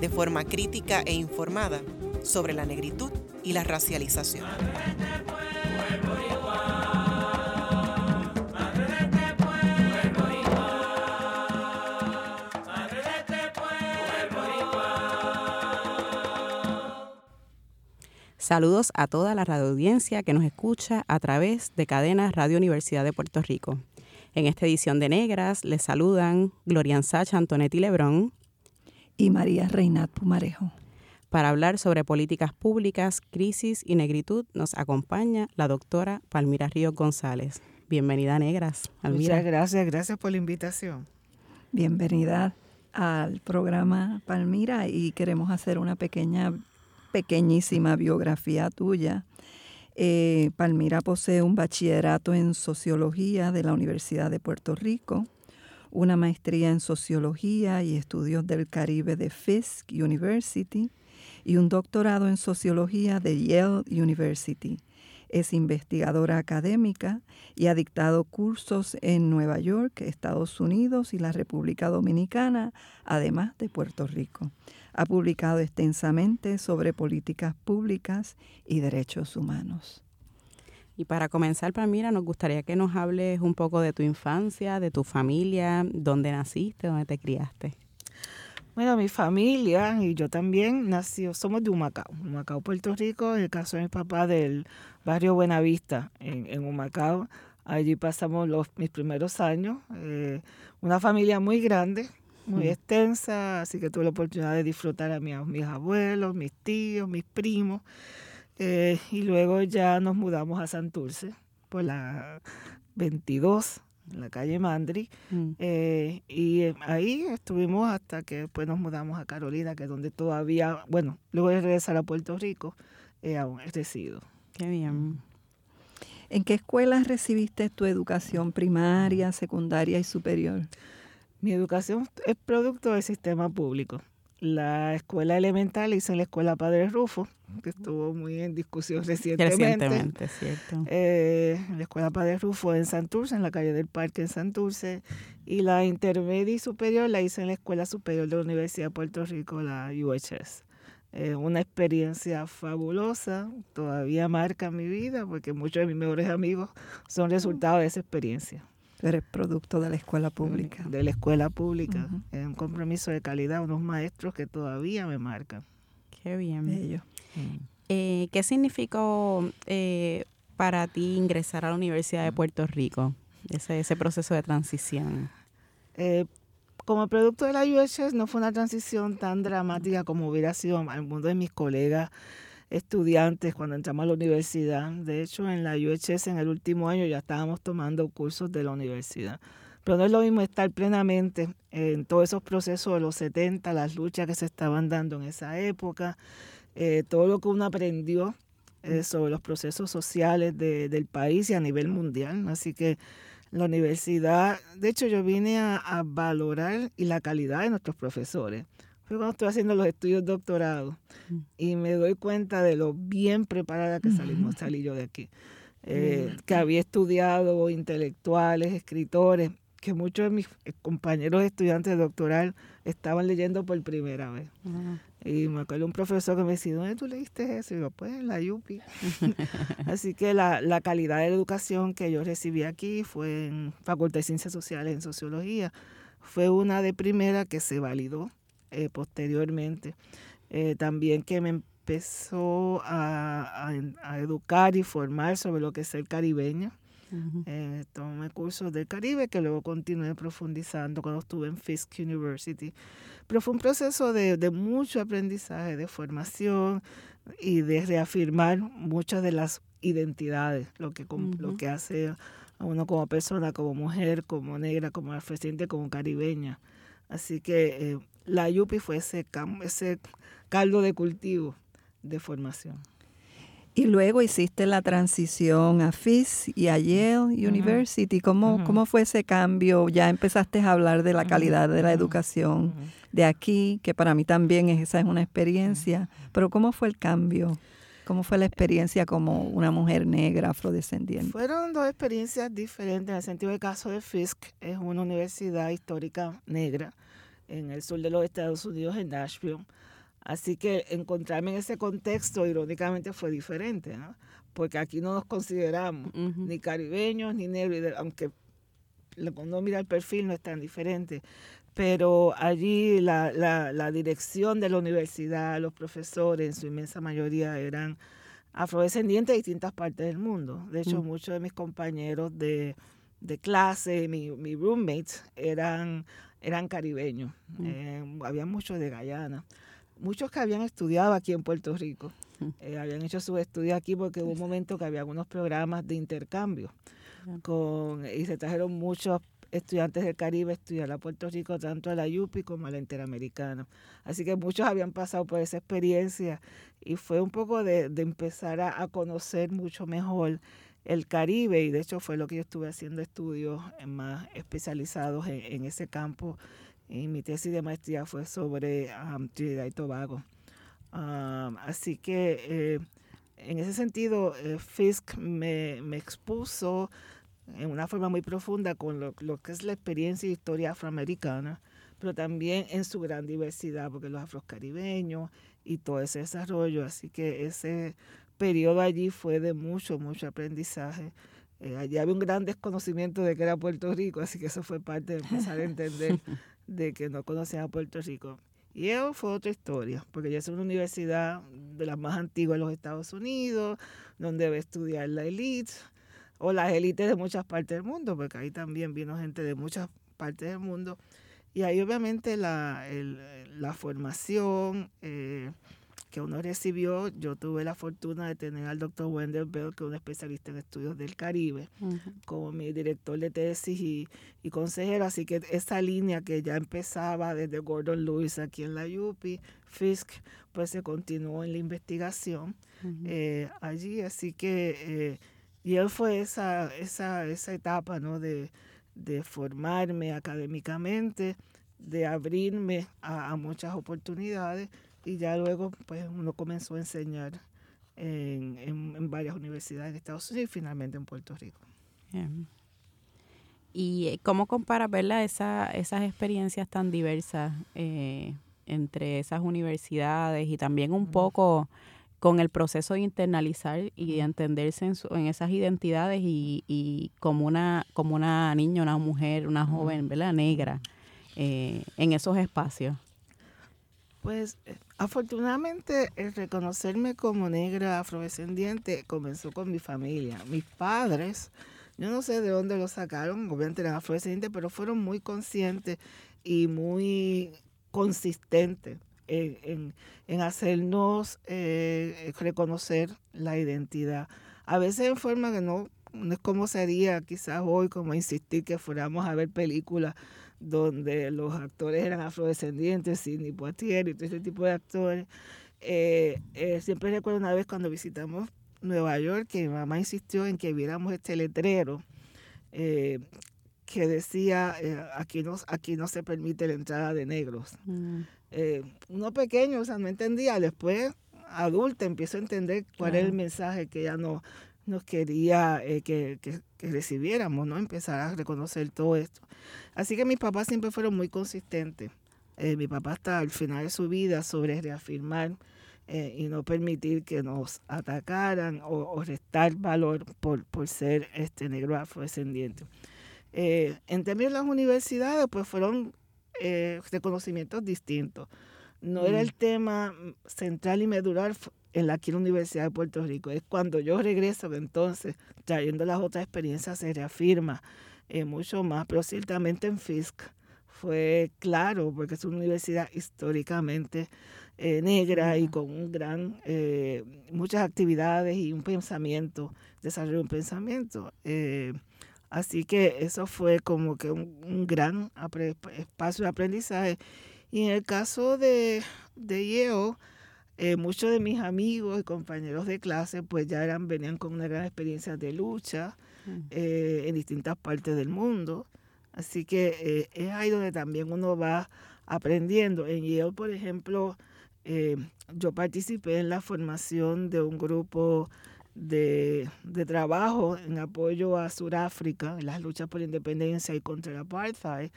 de forma crítica e informada sobre la negritud y la racialización. Saludos a toda la radioaudiencia que nos escucha a través de Cadena Radio Universidad de Puerto Rico. En esta edición de Negras les saludan Glorian Sacha Antonetti Lebrón y María Reinat Pumarejo. Para hablar sobre políticas públicas, crisis y negritud nos acompaña la doctora Palmira Ríos González. Bienvenida, Negras. Muchas gracias, gracias por la invitación. Bienvenida al programa Palmira y queremos hacer una pequeña, pequeñísima biografía tuya. Eh, Palmira posee un bachillerato en sociología de la Universidad de Puerto Rico una maestría en Sociología y Estudios del Caribe de Fisk University y un doctorado en Sociología de Yale University. Es investigadora académica y ha dictado cursos en Nueva York, Estados Unidos y la República Dominicana, además de Puerto Rico. Ha publicado extensamente sobre políticas públicas y derechos humanos. Y para comenzar, Palmira, nos gustaría que nos hables un poco de tu infancia, de tu familia, dónde naciste, dónde te criaste. Bueno, mi familia y yo también nació, somos de Humacao, Humacao, Puerto Rico, en el caso de mi papá del barrio Buenavista, en, en Humacao. Allí pasamos los, mis primeros años. Eh, una familia muy grande, muy extensa, así que tuve la oportunidad de disfrutar a mis abuelos, mis tíos, mis primos. Eh, y luego ya nos mudamos a Santurce, por la 22, en la calle Mandri. Mm. Eh, y eh, ahí estuvimos hasta que después nos mudamos a Carolina, que es donde todavía, bueno, luego de regresar a Puerto Rico, aún he resido. Qué bien. ¿En qué escuelas recibiste tu educación primaria, secundaria y superior? Mi educación es producto del sistema público la escuela elemental hice en la escuela Padre Rufo, que estuvo muy en discusión recientemente. Recientemente, cierto. Eh, la escuela Padre Rufo en Santurce, en la calle del Parque en Santurce, y la intermedia y superior la hice en la Escuela Superior de la Universidad de Puerto Rico, la UHS. Eh, una experiencia fabulosa, todavía marca mi vida, porque muchos de mis mejores amigos son resultado de esa experiencia. Eres producto de la escuela pública. De la escuela pública. Es un compromiso de calidad, unos maestros que todavía me marcan. Qué bien. Bello. Eh, ¿Qué significó eh, para ti ingresar a la Universidad de Puerto Rico? Ese, ese proceso de transición. Eh, como producto de la UHS no fue una transición tan dramática como hubiera sido al mundo de mis colegas estudiantes cuando entramos a la universidad. De hecho, en la UHS en el último año ya estábamos tomando cursos de la universidad. Pero no es lo mismo estar plenamente en todos esos procesos de los 70, las luchas que se estaban dando en esa época, eh, todo lo que uno aprendió eh, sobre los procesos sociales del país y a nivel mundial. Así que la universidad, de hecho yo vine a, a valorar y la calidad de nuestros profesores cuando estoy haciendo los estudios doctorados mm. y me doy cuenta de lo bien preparada que salimos, salí yo de aquí. Eh, que había estudiado intelectuales, escritores, que muchos de mis compañeros estudiantes de doctoral estaban leyendo por primera vez. Y me acuerdo un profesor que me decía, ¿dónde tú leíste eso? Y yo, pues en la UPI. Así que la, la, calidad de la educación que yo recibí aquí fue en Facultad de Ciencias Sociales, en Sociología. Fue una de primera que se validó eh, posteriormente. Eh, también que me empezó a, educar y formar sobre lo que es ser caribeño. Eh, tomé cursos del Caribe que luego continué profundizando cuando estuve en Fisk University. Pero fue un proceso de, mucho aprendizaje, de formación y de reafirmar muchas de las identidades, lo que, lo que hace a uno como persona, como mujer, como negra, como afrodescendiente, como caribeña. Así que la Yupi fue ese, ese caldo de cultivo de formación. Y luego hiciste la transición a Fisk y a Yale University. ¿Cómo, ¿Cómo fue ese cambio? Ya empezaste a hablar de la calidad de la educación de aquí, que para mí también es, esa es una experiencia. Pero ¿cómo fue el cambio? ¿Cómo fue la experiencia como una mujer negra afrodescendiente? Fueron dos experiencias diferentes. En el sentido del caso de Fisk, es una universidad histórica negra en el sur de los Estados Unidos, en Nashville Así que encontrarme en ese contexto, irónicamente, fue diferente, ¿no? porque aquí no nos consideramos ni caribeños ni negros, aunque cuando uno mira el perfil no es tan diferente. Pero allí la, la, la dirección de la universidad, los profesores, en su inmensa mayoría eran afrodescendientes de distintas partes del mundo. De hecho, mm. muchos de mis compañeros de, de clase, mi, mi roommates, eran, eran caribeños. Mm. Eh, había muchos de Guyana muchos que habían estudiado aquí en Puerto Rico, eh, habían hecho sus estudios aquí porque hubo un momento que había algunos programas de intercambio con, y se trajeron muchos estudiantes del Caribe a estudiar a Puerto Rico, tanto a la UPI como a la Interamericana. Así que muchos habían pasado por esa experiencia y fue un poco de, empezar a, conocer mucho mejor el Caribe y de hecho fue lo que yo estuve haciendo estudios más especializados en ese campo y mi tesis de maestría fue sobre Trinidad y Tobago. así que eh, en ese sentido, eh, Fisk me, me, expuso en una forma muy profunda con lo, lo, que es la experiencia y historia afroamericana, pero también en su gran diversidad, porque los afrocaribeños y todo ese desarrollo. Así que ese periodo allí fue de mucho, mucho aprendizaje. Eh, allí había un gran desconocimiento de que era Puerto Rico, así que eso fue parte de empezar a entender de que no conocían a Puerto Rico. Y eso fue otra historia, porque ya es una universidad de las más antiguas de los Estados Unidos, donde debe estudiar la élite o las élites de muchas partes del mundo, porque ahí también vino gente de muchas partes del mundo. Y ahí obviamente la, la formación, eh, que uno recibió, yo tuve la fortuna de tener al doctor Wendell Bell, que es un especialista en estudios del Caribe, como mi director de tesis y, y, consejero. Así que esa línea que ya empezaba desde Gordon Lewis aquí en la UPI, Fisk, pues se continuó en la investigación eh, allí. Así que, eh, y él fue esa, esa, esa etapa, ¿no? De, de formarme académicamente, de abrirme a, a muchas oportunidades y ya luego pues uno comenzó a enseñar en, en, varias universidades en Estados Unidos y finalmente en Puerto Rico. ¿Y eh, cómo compara verla esa, esas experiencias tan diversas eh, entre esas universidades y también un poco con el proceso de internalizar y de entenderse en, en esas identidades y, y, como una como una niña, una mujer, una joven, ¿verdad? Negra eh, en esos espacios? Pues eh, afortunadamente el reconocerme como negra afrodescendiente comenzó con mi familia. Mis padres, yo no sé de dónde lo sacaron, obviamente eran afrodescendientes, pero fueron muy conscientes y muy consistentes en, hacernos eh, reconocer la identidad. A veces en forma que no, no es como sería quizás hoy, como insistir que fuéramos a ver películas donde los actores eran afrodescendientes, Sidney Poitier y todo ese tipo de actores. Eh, eh, siempre recuerdo una vez cuando visitamos Nueva York que mi mamá insistió en que viéramos este letrero eh, que decía aquí no aquí no se permite la entrada de negros mm. uno pequeño o sea no entendía después adulta empiezo a entender cuál es el mensaje que ella no nos quería eh, que, recibiéramos, ¿no? Empezar a reconocer todo esto. Así que mis papás siempre fueron muy consistentes. Eh, mi papá hasta al final de su vida sobre reafirmar eh, y no permitir que nos atacaran o, restar valor por, por ser este negro afrodescendiente. en términos de las universidades, pues fueron reconocimientos distintos. No era mm. el tema central y medular en la, aquí en la Universidad de Puerto Rico. Es cuando yo regreso entonces, trayendo las otras experiencias, se reafirma eh, mucho más, pero ciertamente en Fisk fue claro, porque es una universidad históricamente eh, negra y con un gran, eh, muchas actividades y un pensamiento, desarrollo un pensamiento. así que eso fue como que un, gran espacio de aprendizaje. Y en el caso de, de Yale, eh, muchos de mis amigos y compañeros de clase pues ya eran, venían con una gran experiencia de lucha Mm. eh, en distintas partes del mundo. Así que eh, es ahí donde también uno va aprendiendo. En Yale, por ejemplo, yo participé en la formación de un grupo de, de trabajo en apoyo a Sudáfrica, en las luchas por la independencia y contra el apartheid,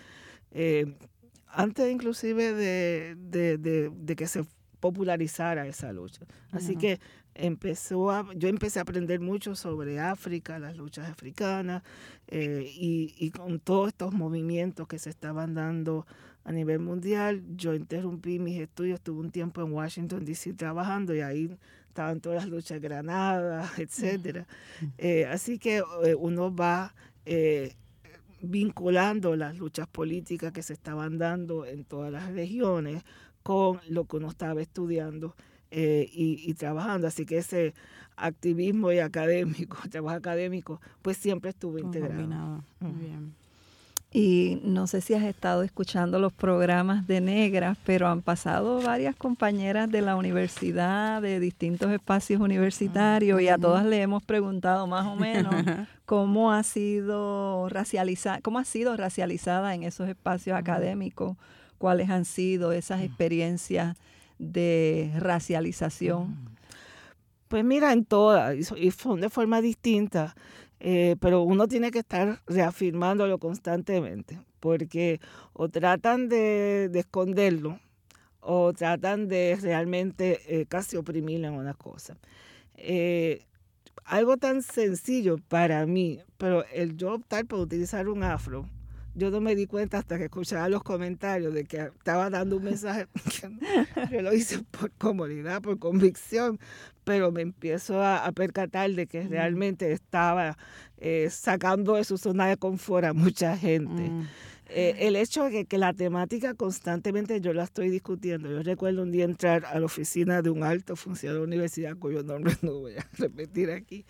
eh, antes inclusive de, de, de, de que se popularizara esa lucha. Así que empezó a, yo empecé a aprender mucho sobre África, las luchas africanas eh, y, y con todos estos movimientos que se estaban dando a nivel mundial. Yo interrumpí mis estudios, estuve un tiempo en Washington, D.C. trabajando y ahí estaban todas las luchas de Granada, etcétera. Eh, así que eh, uno va eh, vinculando las luchas políticas que se estaban dando en todas las regiones con lo que uno estaba estudiando eh, y, y trabajando. Así que ese activismo y académico, trabajo académico, pues siempre estuvo integrado. Combinado. Muy bien. Y no sé si has estado escuchando los programas de Negras, pero han pasado varias compañeras de la universidad, de distintos espacios universitarios, y a todas le hemos preguntado más o menos cómo ha sido racializada, cómo ha sido racializada en esos espacios académicos, cuáles han sido esas experiencias de racialización. Pues mira, en todas, y so- y son de forma distinta, eh, pero uno tiene que estar reafirmándolo constantemente, porque o tratan de, de esconderlo o tratan de realmente eh, casi oprimirlo en una cosa. Eh, algo tan sencillo para mí, pero el yo optar por utilizar un afro, yo no me di cuenta hasta que escuchaba los comentarios de que estaba dando un mensaje que no- yo lo hice por comodidad, por convicción, pero me empiezo a, a percatar de que realmente estaba eh, sacando de su zona de confort a mucha gente. Mm. Eh, el hecho de que, que la temática constantemente yo la estoy discutiendo. Yo recuerdo un día entrar a la oficina de un alto funcionario de la universidad, cuyo nombre no voy a repetir aquí,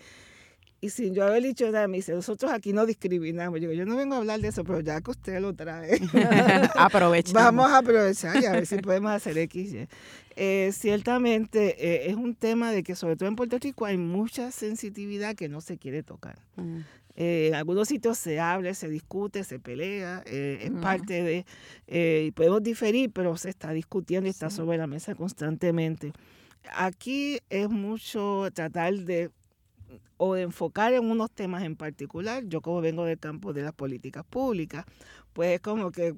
y sin yo haber dicho nada, me dice, nosotros aquí no discriminamos. Yo digo, yo no vengo a hablar de eso, pero ya que usted lo trae. Aprovechamos. Vamos a aprovechar y a ver si podemos hacer X. y. Eh, ciertamente eh, es un tema de que sobre todo en Puerto Rico hay mucha sensibilidad que no se quiere tocar. Mm. Eh, en algunos sitios se habla, se discute, se pelea, eh, es parte de, eh, y podemos diferir, pero se está discutiendo y está sobre la mesa constantemente. Aquí es mucho tratar de o enfocar en unos temas en particular. Yo como vengo del campo de las políticas públicas, pues es como que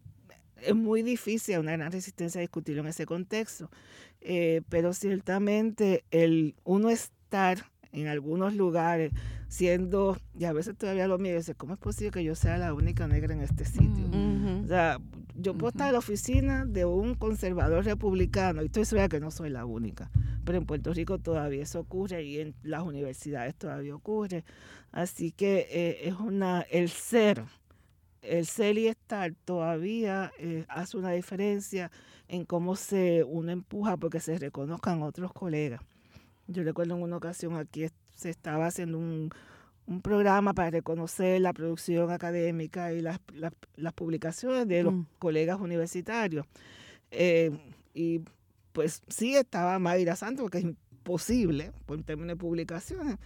es muy difícil, una gran resistencia a discutirlo en ese contexto. Eh, pero ciertamente el uno estar en algunos lugares siendo, y a veces todavía lo miro y dice, ¿cómo es posible que yo sea la única negra en este sitio? Ujú. O sea, yo puedo estar en la oficina de un conservador republicano y estoy segura que no soy la única. Pero en Puerto Rico todavía eso ocurre y en las universidades todavía ocurre. Así que eh, es una, el ser, el ser y estar todavía eh, hace una diferencia en cómo se uno empuja porque se reconozcan otros colegas. Yo recuerdo en una ocasión aquí se estaba haciendo un, un programa para reconocer la producción académica y las, las, las publicaciones de los Mm. colegas universitarios. Eh, y pues sí estaba Mayra Santos, porque es imposible por términos de publicaciones.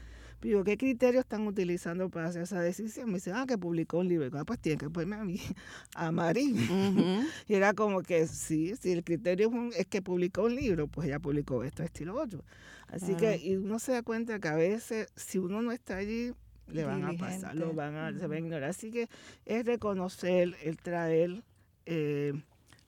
Pero digo, ¿qué criterios están utilizando para hacer esa decisión? Me dicen, ah, que publicó un libro. "Ah, pues tiene que ponerme a mí, a Marín. Y era como que sí, si el criterio es, que publicó un libro, pues ella publicó esto, esto y lo otro. Así que y uno se da cuenta que a veces, si uno no está allí, le van a pasar, lo van a, se va a ignorar. Así que es reconocer, el traer eh,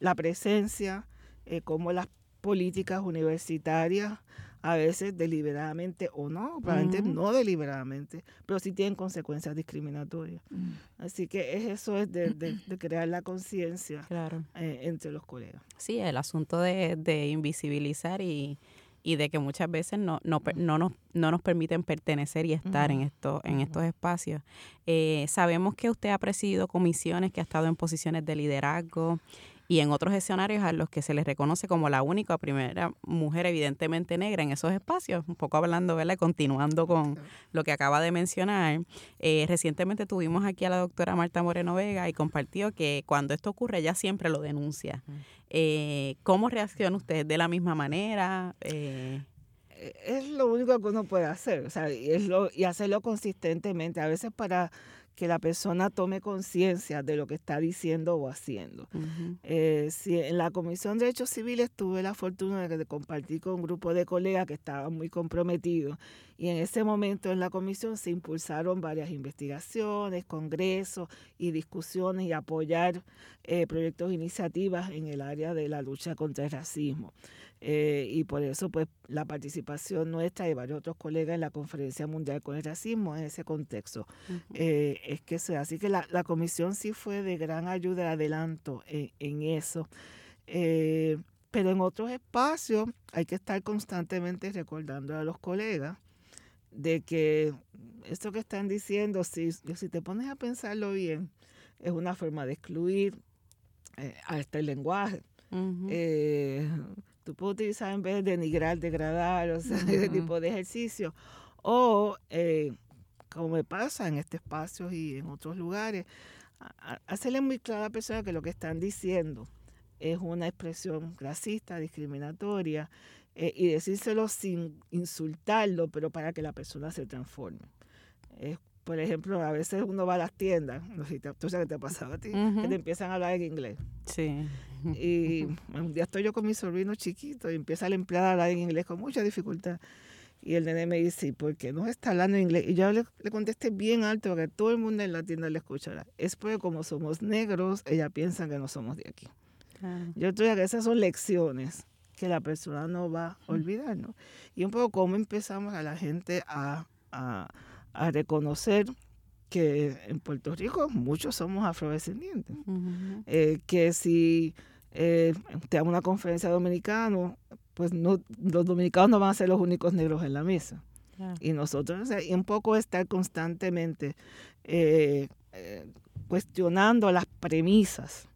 la presencia, eh, como las políticas universitarias, a veces deliberadamente o no, probablemente no deliberadamente, pero sí tienen consecuencias discriminatorias. Mm. Así que es eso es de, de- de crear la conciencia Claro. eh, entre los colegas. Sí, el asunto de, de invisibilizar y, y de que muchas veces no, no, no, nos, no nos permiten pertenecer y estar en, estos, en estos espacios. Eh, sabemos que usted ha presidido comisiones, que ha estado en posiciones de liderazgo y en otros escenarios a los que se les reconoce como la única primera mujer evidentemente negra en esos espacios, un poco hablando, ¿verdad? continuando con lo que acaba de mencionar, eh, recientemente tuvimos aquí a la doctora Marta Moreno Vega y compartió que cuando esto ocurre ella siempre lo denuncia. Eh, ¿Cómo reacciona usted? ¿De la misma manera? Eh, es lo único que uno puede hacer, o sea, y, es lo, y hacerlo consistentemente. A veces para que la persona tome conciencia de lo que está diciendo o haciendo. Eh, si en la Comisión de Derechos Civiles tuve la fortuna de, compartir con un grupo de colegas que estaban muy comprometidos y en ese momento en la comisión se impulsaron varias investigaciones, congresos y discusiones y apoyar eh, proyectos e iniciativas en el área de la lucha contra el racismo. Eh, y por eso pues la participación nuestra y varios otros colegas en la Conferencia Mundial con el Racismo en ese contexto eh, es que sea. Así que la, la, comisión sí fue de gran ayuda, de adelanto en, eso. Eh, pero en otros espacios hay que estar constantemente recordando a los colegas de que esto que están diciendo, si, si te pones a pensarlo bien, es una forma de excluir a este lenguaje. Tú puedes utilizar en vez de denigrar, degradar, o sea, ese tipo de ejercicio. O, eh, como me pasa en este espacio y en otros lugares, hacerle muy claro a la persona que lo que están diciendo es una expresión racista, discriminatoria, eh, y decírselo sin insultarlo, pero para que la persona se transforme. por ejemplo, a veces uno va a las tiendas, no sé, tú sabes qué te ha pasado a ti, que te empiezan a hablar en inglés. Sí. Y un día estoy yo con mi sobrino chiquito y empieza la empleada a hablar en inglés con mucha dificultad. Y el nene me dice, ¿por qué no está hablando en inglés? Y yo le, le contesté bien alto para que todo el mundo en la tienda le escuchara. Es porque como somos negros, ella piensa que no somos de aquí. Yo estoy que esas son lecciones que la persona no va a olvidar, ¿no? Y un poco cómo empezamos a la gente a, a, a reconocer que en Puerto Rico muchos somos afrodescendientes. eh, que si eh, te hago una conferencia dominicano, pues no, los dominicanos no van a ser los únicos negros en la mesa. Y nosotros, y un poco estar constantemente eh, eh, cuestionando las premisas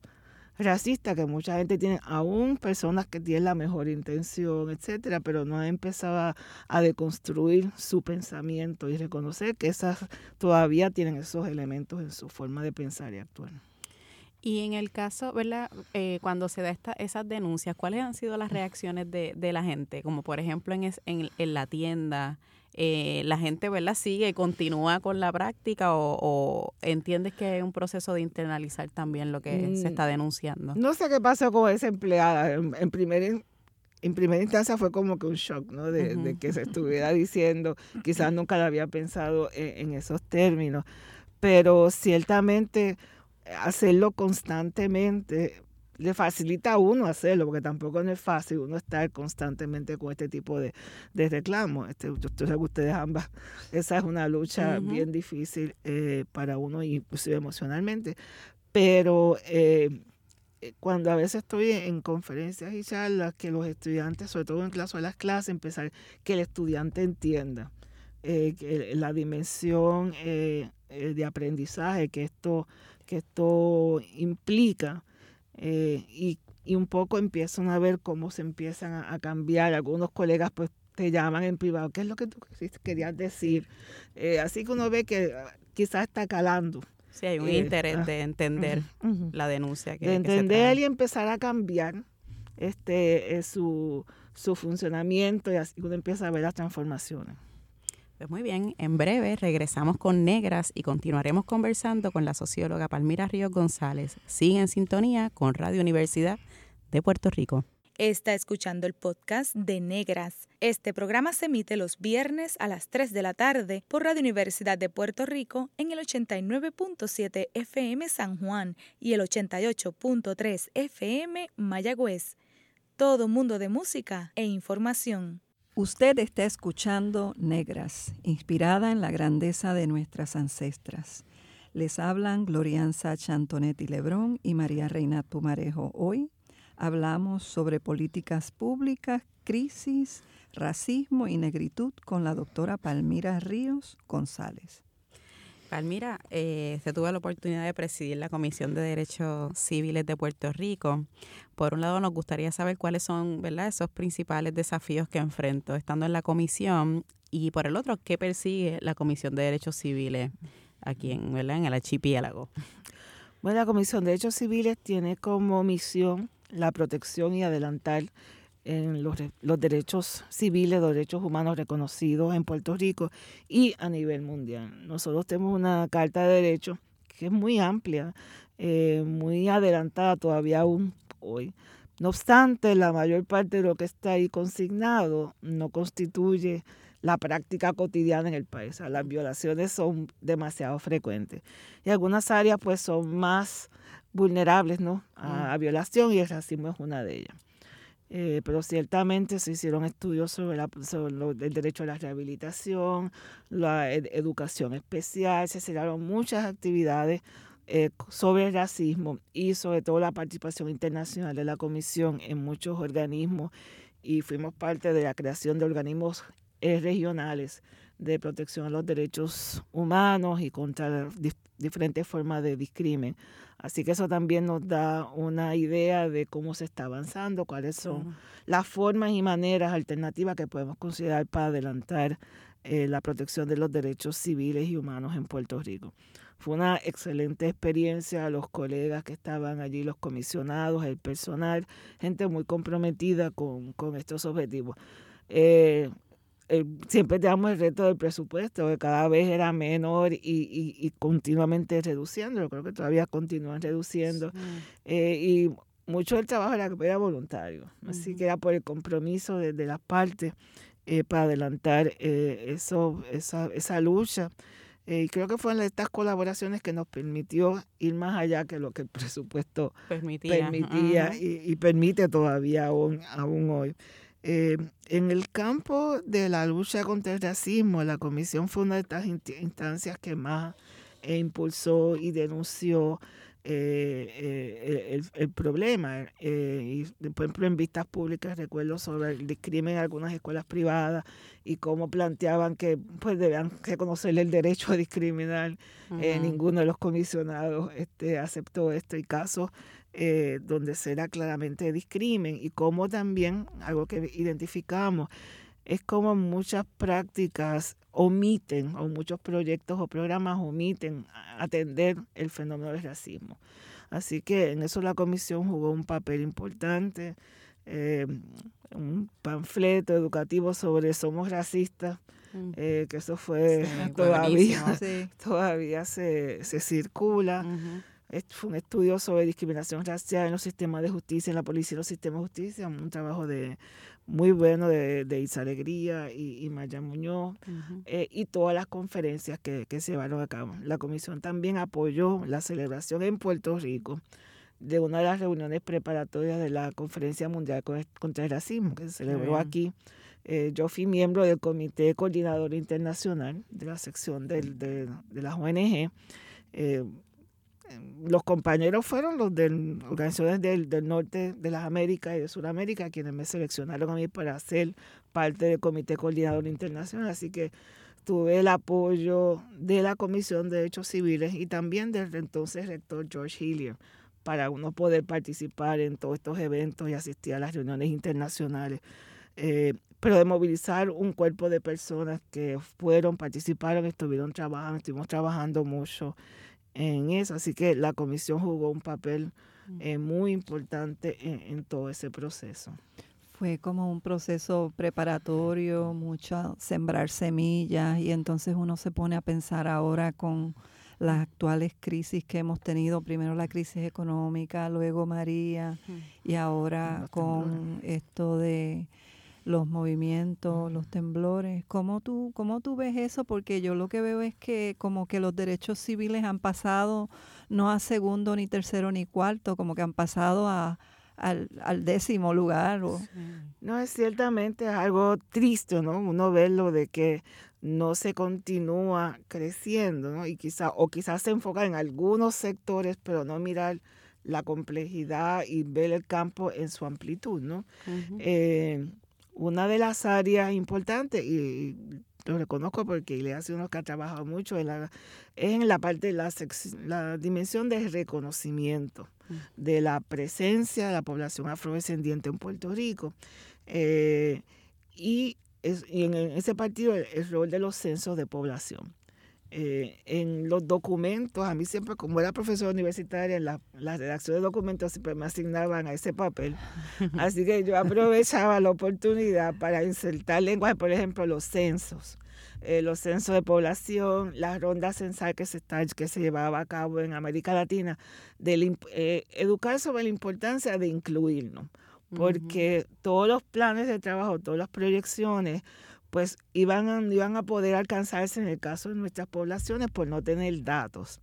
racistas que mucha gente tiene, aún personas que tienen la mejor intención, etcétera, pero no ha empezado a, a, deconstruir su pensamiento y reconocer que esas todavía tienen esos elementos en su forma de pensar y actuar. Y en el caso, ¿verdad? Eh, cuando se da esta, esas denuncias, ¿cuáles han sido las reacciones de, de la gente? Como por ejemplo en, en, en la tienda, eh, la gente, ¿verdad? Sigue, continúa con la práctica o, o, entiendes que es un proceso de internalizar también lo que se mm, está denunciando. No sé qué pasó con esa empleada. En, en primer en primera instancia fue como que un shock, ¿no? De, uh -huh. de que se estuviera diciendo, quizás nunca la había pensado en, en esos términos, pero ciertamente hacerlo constantemente le facilita a uno hacerlo, porque tampoco no es fácil uno estar constantemente con este tipo de, de reclamos. Este, yo estoy que ustedes ambas, esa es una lucha uh -huh. bien difícil eh, para uno, inclusive emocionalmente, pero eh, cuando a veces estoy en conferencias y charlas, que los estudiantes, sobre todo en clase, las clases, empezar, que el estudiante entienda eh, que la dimensión eh, de aprendizaje que esto que esto implica eh, y, y, un poco empiezan a ver cómo se empiezan a, a, cambiar. Algunos colegas pues te llaman en privado, ¿qué es lo que tú querías decir? Eh, así que uno ve que ah, quizás está calando. Sí, hay un interés ah, de entender uh -huh. la denuncia. Que, de entender que y empezar a cambiar este, su, su funcionamiento y así uno empieza a ver las transformaciones. Pues muy bien, en breve regresamos con Negras y continuaremos conversando con la socióloga Palmira Ríos González. Sigue en sintonía con Radio Universidad de Puerto Rico. Está escuchando el podcast de Negras. Este programa se emite los viernes a las 3 de la tarde por Radio Universidad de Puerto Rico en el 89.7 FM San Juan y el 88.3 FM Mayagüez. Todo mundo de música e información. Usted está escuchando Negras, inspirada en la grandeza de nuestras ancestras. Les hablan Glorianza Chantonetti Lebrón y María Reina Pumarejo. Hoy hablamos sobre políticas públicas, crisis, racismo y negritud con la doctora Palmira Ríos González. Palmira, eh, se tuvo la oportunidad de presidir la Comisión de Derechos Civiles de Puerto Rico. Por un lado, nos gustaría saber cuáles son ¿verdad? esos principales desafíos que enfrento estando en la comisión y por el otro, qué persigue la Comisión de Derechos Civiles aquí en, ¿verdad? en el archipiélago. Bueno, la Comisión de Derechos Civiles tiene como misión la protección y adelantar en los, los, derechos civiles, los derechos humanos reconocidos en Puerto Rico y a nivel mundial. Nosotros tenemos una carta de derechos que es muy amplia, eh, muy adelantada todavía aún hoy. No obstante, la mayor parte de lo que está ahí consignado no constituye la práctica cotidiana en el país. las violaciones son demasiado frecuentes. Y algunas áreas pues son más vulnerables ¿no? a, a violación y el racismo es una de ellas. Eh, pero ciertamente se hicieron estudios sobre, el derecho a la rehabilitación, la educación especial, se hicieron muchas actividades eh, sobre el racismo y sobre todo la participación internacional de la Comisión en muchos organismos y fuimos parte de la creación de organismos eh, regionales de protección a los derechos humanos y contra diferentes formas de discrimen. Así que eso también nos da una idea de cómo se está avanzando, cuáles son las formas y maneras alternativas que podemos considerar para adelantar eh, la protección de los derechos civiles y humanos en Puerto Rico. Fue una excelente experiencia, los colegas que estaban allí, los comisionados, el personal, gente muy comprometida con, estos objetivos. Eh, eh, siempre teníamos el reto del presupuesto, que cada vez era menor y, y, continuamente reduciendo. Yo creo que todavía continúan reduciendo. Eh, y mucho del trabajo era, era voluntario. Así que era por el compromiso de, las partes eh, para adelantar eso, esa, esa lucha. y creo que fueron estas colaboraciones que nos permitió ir más allá que lo que el presupuesto permitía, y, y, permite todavía aún, aún hoy. Eh, en el campo de la lucha contra el racismo, la comisión fue una de estas instancias que más eh, impulsó y denunció eh, el, problema. y, por ejemplo, en vistas públicas recuerdo sobre el discrimen en algunas escuelas privadas y cómo planteaban que pues debían reconocerle el derecho a discriminar. ninguno de los comisionados este, aceptó este caso eh, donde será claramente discrimen y como también algo que identificamos es como muchas prácticas omiten o muchos proyectos o programas omiten atender el fenómeno del racismo. Así que en eso la comisión jugó un papel importante, eh, un panfleto educativo sobre somos racistas, mm. eh, que eso fue todavía, todavía se, se circula. Fue un estudio sobre discriminación racial en los sistemas de justicia, en la policía y los sistemas de justicia, un trabajo de muy bueno de, de Isa Alegría y, Maya Muñoz, eh, y todas las conferencias que, se llevaron a cabo. La comisión también apoyó la celebración en Puerto Rico de una de las reuniones preparatorias de la Conferencia Mundial contra el Racismo, que se celebró aquí. Eh, yo fui miembro del Comité Coordinador Internacional de la sección de, de las ONG. Eh, los compañeros fueron los de organizaciones del, del, norte de las Américas y de Sudamérica quienes me seleccionaron a mí para ser parte del Comité Coordinador Internacional. Así que tuve el apoyo de la Comisión de Derechos Civiles y también del entonces rector George Hillier para uno poder participar en todos estos eventos y asistir a las reuniones internacionales. Eh, pero de movilizar un cuerpo de personas que fueron, participaron, estuvieron trabajando, estuvimos trabajando mucho en eso. Así que la comisión jugó un papel eh, muy importante en, todo ese proceso. Fue como un proceso preparatorio, mucho sembrar semillas y entonces uno se pone a pensar ahora con las actuales crisis que hemos tenido, primero la crisis económica, luego María y ahora con esto de los movimientos, los temblores. ¿Cómo tú, ¿Cómo tú ves eso? Porque yo lo que veo es que como que los derechos civiles han pasado no a segundo, ni tercero, ni cuarto, como que han pasado a, al, décimo lugar. No, es ciertamente algo triste, ¿no? Uno ve lo de que no se continúa creciendo, ¿no? Y quizá, o quizás se enfoca en algunos sectores, pero no mirar la complejidad y ver el campo en su amplitud, ¿no? Una de las áreas importantes, y lo reconozco porque le hace uno que ha trabajado mucho en la, en la parte de la, la dimensión de reconocimiento mm. de la presencia de la población afrodescendiente en Puerto Rico. Eh, y, en, ese partido el rol de los censos de población. Eh, en los documentos, a mí siempre, como era profesora universitaria, en la, redacción de documentos siempre me asignaban a ese papel. Así que yo aprovechaba la oportunidad para insertar lenguaje, por ejemplo, los censos. Eh, los censos de población, la ronda censal que se, está, que se llevaba a cabo en América Latina, eh, educar sobre la importancia de incluirnos, porque todos los planes de trabajo, todas las proyecciones, pues iban a, iban a poder alcanzarse en el caso de nuestras poblaciones por no tener datos.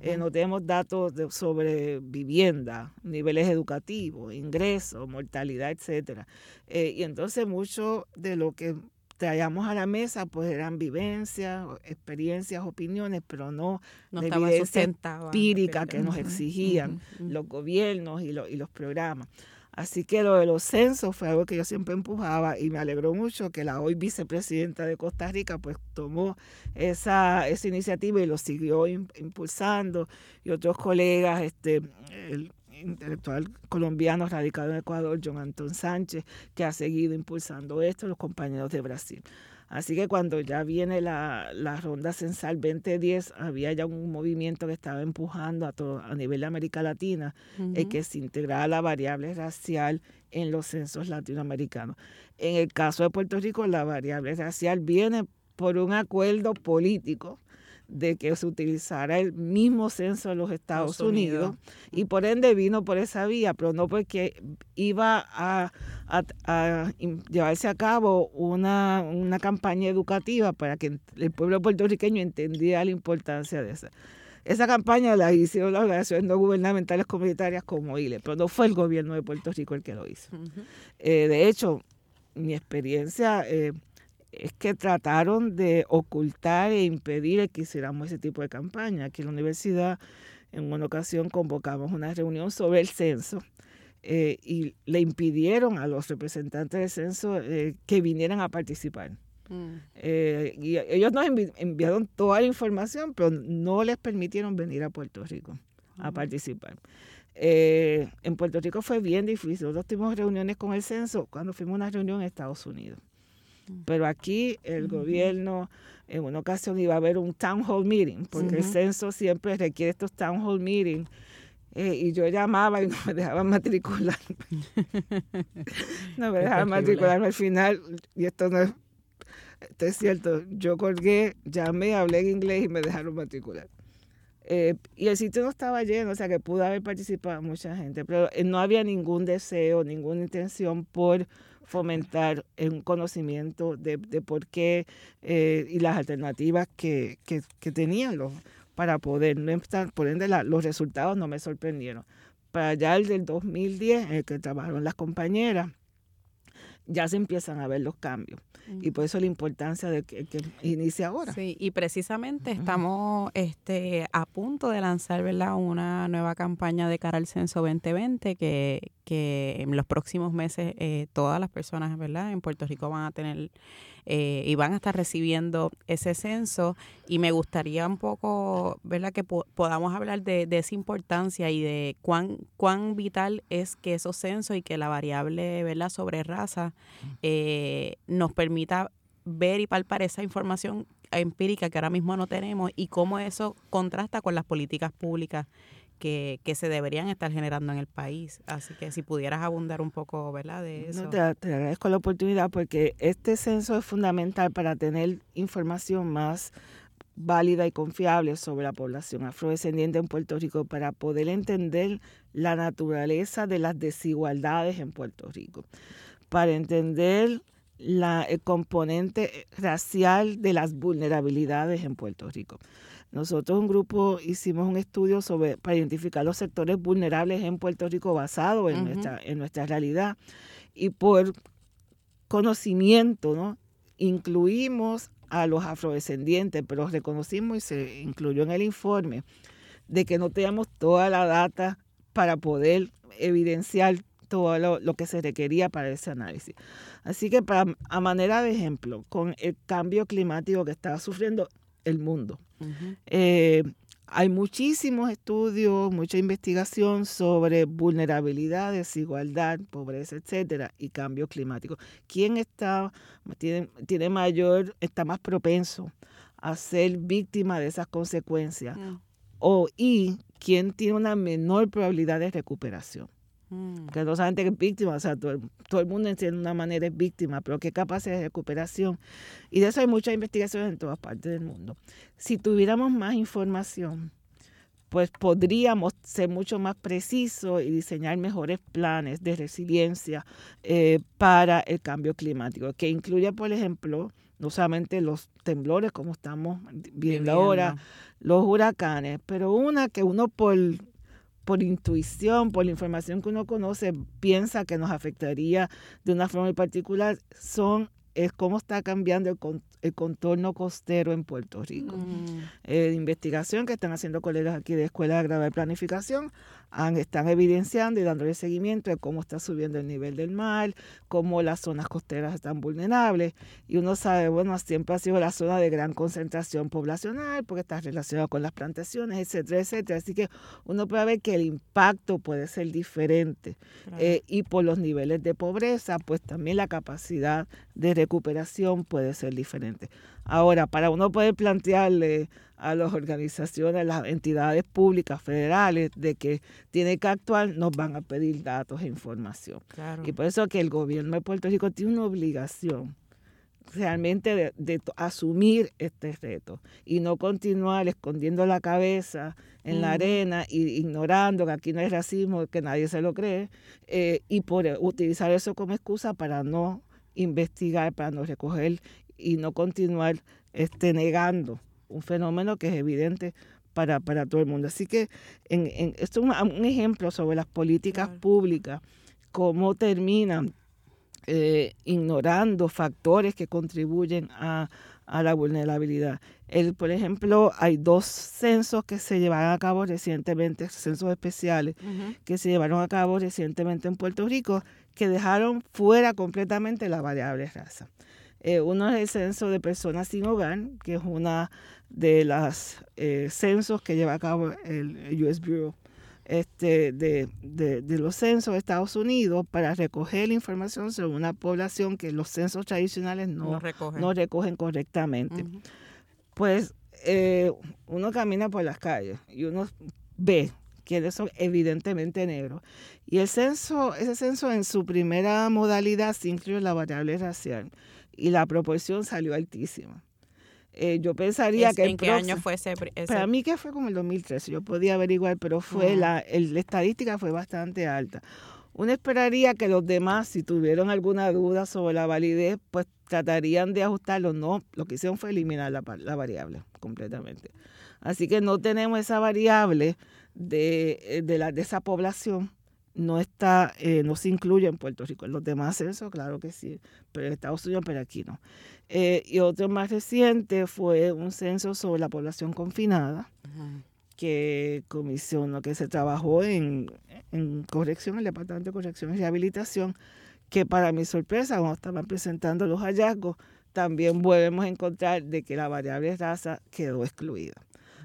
Eh, no tenemos datos sobre vivienda, niveles educativos, ingresos, mortalidad, etcétera. Eh, y entonces mucho de lo que traíamos a la mesa pues eran vivencias, experiencias, opiniones, pero no, no de evidencia empírica que nos exigían los gobiernos y, y los programas. Así que lo de los censos fue algo que yo siempre empujaba y me alegró mucho que la hoy vicepresidenta de Costa Rica pues tomó esa, esa iniciativa y lo siguió impulsando y otros colegas, este, el intelectual colombiano radicado en Ecuador, John Antón Sánchez, que ha seguido impulsando esto, los compañeros de Brasil. Así que cuando ya viene la, ronda censal 2010, había ya un movimiento que estaba empujando a, todo, a nivel de América Latina uh que se integrara la variable racial en los censos latinoamericanos. En el caso de Puerto Rico, la variable racial viene por un acuerdo político de que se utilizara el mismo censo de los Estados, Unidos. y por ende vino por esa vía, pero no porque iba a, llevarse a cabo una, una, campaña educativa para que el pueblo puertorriqueño entendiera la importancia de esa. Esa campaña la hicieron las organizaciones no gubernamentales comunitarias como ILE, pero no fue el gobierno de Puerto Rico el que lo hizo. Eh, de hecho, mi experiencia... Eh, es que trataron de ocultar e impedir que hiciéramos ese tipo de campaña. Aquí en la universidad, en una ocasión, convocamos una reunión sobre el censo eh, y le impidieron a los representantes del censo eh, que vinieran a participar. Mm. Eh, y ellos nos enviaron toda la información, pero no les permitieron venir a Puerto Rico a mm. participar. en Puerto Rico fue bien difícil. Nosotros tuvimos reuniones con el censo cuando fuimos a una reunión en Estados Unidos. Pero aquí el gobierno en una ocasión iba a haber un town hall meeting, porque el censo siempre requiere estos town hall meetings. Eh, y yo llamaba y no me dejaban matricular. no me dejaban matricularme al final. Y esto no es, esto es cierto. Yo colgué, llamé, hablé en inglés y me dejaron matricular. Eh, y el sitio no estaba lleno, o sea que pudo haber participado mucha gente, pero eh, no había ningún deseo, ninguna intención por fomentar un conocimiento de, por qué eh, y las alternativas que, tenían los, para poder no estar, por ende los resultados no me sorprendieron. Para allá el del 2010, en el que trabajaron las compañeras, ya se empiezan a ver los cambios. Y por eso la importancia de que, que inicie ahora. Sí, y precisamente estamos este, a punto de lanzar ¿verdad? una nueva campaña de cara al censo 2020 que, que en los próximos meses eh, todas las personas ¿verdad? en Puerto Rico van a tener eh, y van a estar recibiendo ese censo y me gustaría un poco ¿verdad? que podamos hablar de, de, esa importancia y de cuán, cuán vital es que esos censos y que la variable ¿verdad? sobre raza eh, nos permita ver y palpar esa información empírica que ahora mismo no tenemos y cómo eso contrasta con las políticas públicas que, que, se deberían estar generando en el país. Así que si pudieras abundar un poco, ¿verdad? De eso. te, agradezco la oportunidad porque este censo es fundamental para tener información más válida y confiable sobre la población afrodescendiente en Puerto Rico para poder entender la naturaleza de las desigualdades en Puerto Rico, para entender la, el componente racial de las vulnerabilidades en Puerto Rico. Nosotros, un grupo, hicimos un estudio sobre, para identificar los sectores vulnerables en Puerto Rico basado en, nuestra, en nuestra realidad. Y por conocimiento, ¿no? Incluimos a los afrodescendientes, pero reconocimos y se incluyó en el informe de que no teníamos toda la data para poder evidenciar todo lo, que se requería para ese análisis. Así que para, a manera de ejemplo, con el cambio climático que está sufriendo el mundo, eh, hay muchísimos estudios, mucha investigación sobre vulnerabilidad, desigualdad, pobreza, etcétera, y cambio climático. ¿Quién está, tiene, tiene mayor, está más propenso a ser víctima de esas consecuencias? Mm. O, y quién tiene una menor probabilidad de recuperación. Mm. Que no solamente es víctima, o sea, todo, el mundo en una manera es víctima, pero qué capacidad de recuperación. Y de eso hay muchas investigaciones en todas partes del mundo. Si tuviéramos más información, pues podríamos ser mucho más precisos y diseñar mejores planes de resiliencia eh, para el cambio climático, que incluye, por ejemplo, no solamente los temblores como estamos viendo ahora, los huracanes, pero una que uno por por intuición, por la información que uno conoce, piensa que nos afectaría de una forma muy particular, son es cómo está cambiando el, el contorno costero en Puerto Rico. Mm. Eh, investigación que están haciendo colegas aquí de Escuela de Grado de Planificación están evidenciando y dándole seguimiento de cómo está subiendo el nivel del mar, cómo las zonas costeras están vulnerables. Y uno sabe, bueno, siempre ha sido la zona de gran concentración poblacional porque está relacionado con las plantaciones, etcétera, etcétera. Así que uno puede ver que el impacto puede ser diferente. Eh, y por los niveles de pobreza, pues también la capacidad de recuperación puede ser diferente. Ahora, para uno poder plantearle a las organizaciones, a las entidades públicas federales de que tiene que actuar, nos van a pedir datos e información. Y por eso que el gobierno de Puerto Rico tiene una obligación realmente de, asumir este reto y no continuar escondiendo la cabeza en la arena e ignorando que aquí no hay racismo, que nadie se lo cree, eh, y por utilizar eso como excusa para no investigar, para no recoger y no continuar este, negando un fenómeno que es evidente para, para todo el mundo. Así que en, esto es un, ejemplo sobre las políticas públicas, cómo terminan eh, ignorando factores que contribuyen a, la vulnerabilidad. El, por ejemplo, hay dos censos que se llevaron a cabo recientemente, censos especiales, que se llevaron a cabo recientemente en Puerto Rico, que dejaron fuera completamente la variable raza. Eh, uno es el censo de personas sin hogar, que es una de los eh, censos que lleva a cabo el US Bureau este, de, los censos de Estados Unidos para recoger la información sobre una población que los censos tradicionales no, recogen. correctamente. Pues eh, uno camina por las calles y uno ve que son evidentemente negros. Y el censo, ese censo en su primera modalidad se incluye la variable racial y la proporción salió altísima. Eh, yo pensaría que... ¿En qué año fue ese, Para mí que fue como el 2013, yo podía averiguar, pero fue la, la estadística fue bastante alta. Uno esperaría que los demás, si tuvieron alguna duda sobre la validez, pues tratarían de ajustarlo. No, lo que hicieron fue eliminar la, la variable completamente. Así que no tenemos esa variable de, eh, de, la, de esa población no está, eh, no se incluye en Puerto Rico. En los demás censos, claro que sí, pero en Estados Unidos, pero aquí no. Eh, y otro más reciente fue un censo sobre la población confinada, que comisionó, que se trabajó en, en corrección, el Departamento de Corrección y Rehabilitación, que para mi sorpresa, cuando estaban presentando los hallazgos, también volvemos a encontrar de que la variable raza quedó excluida.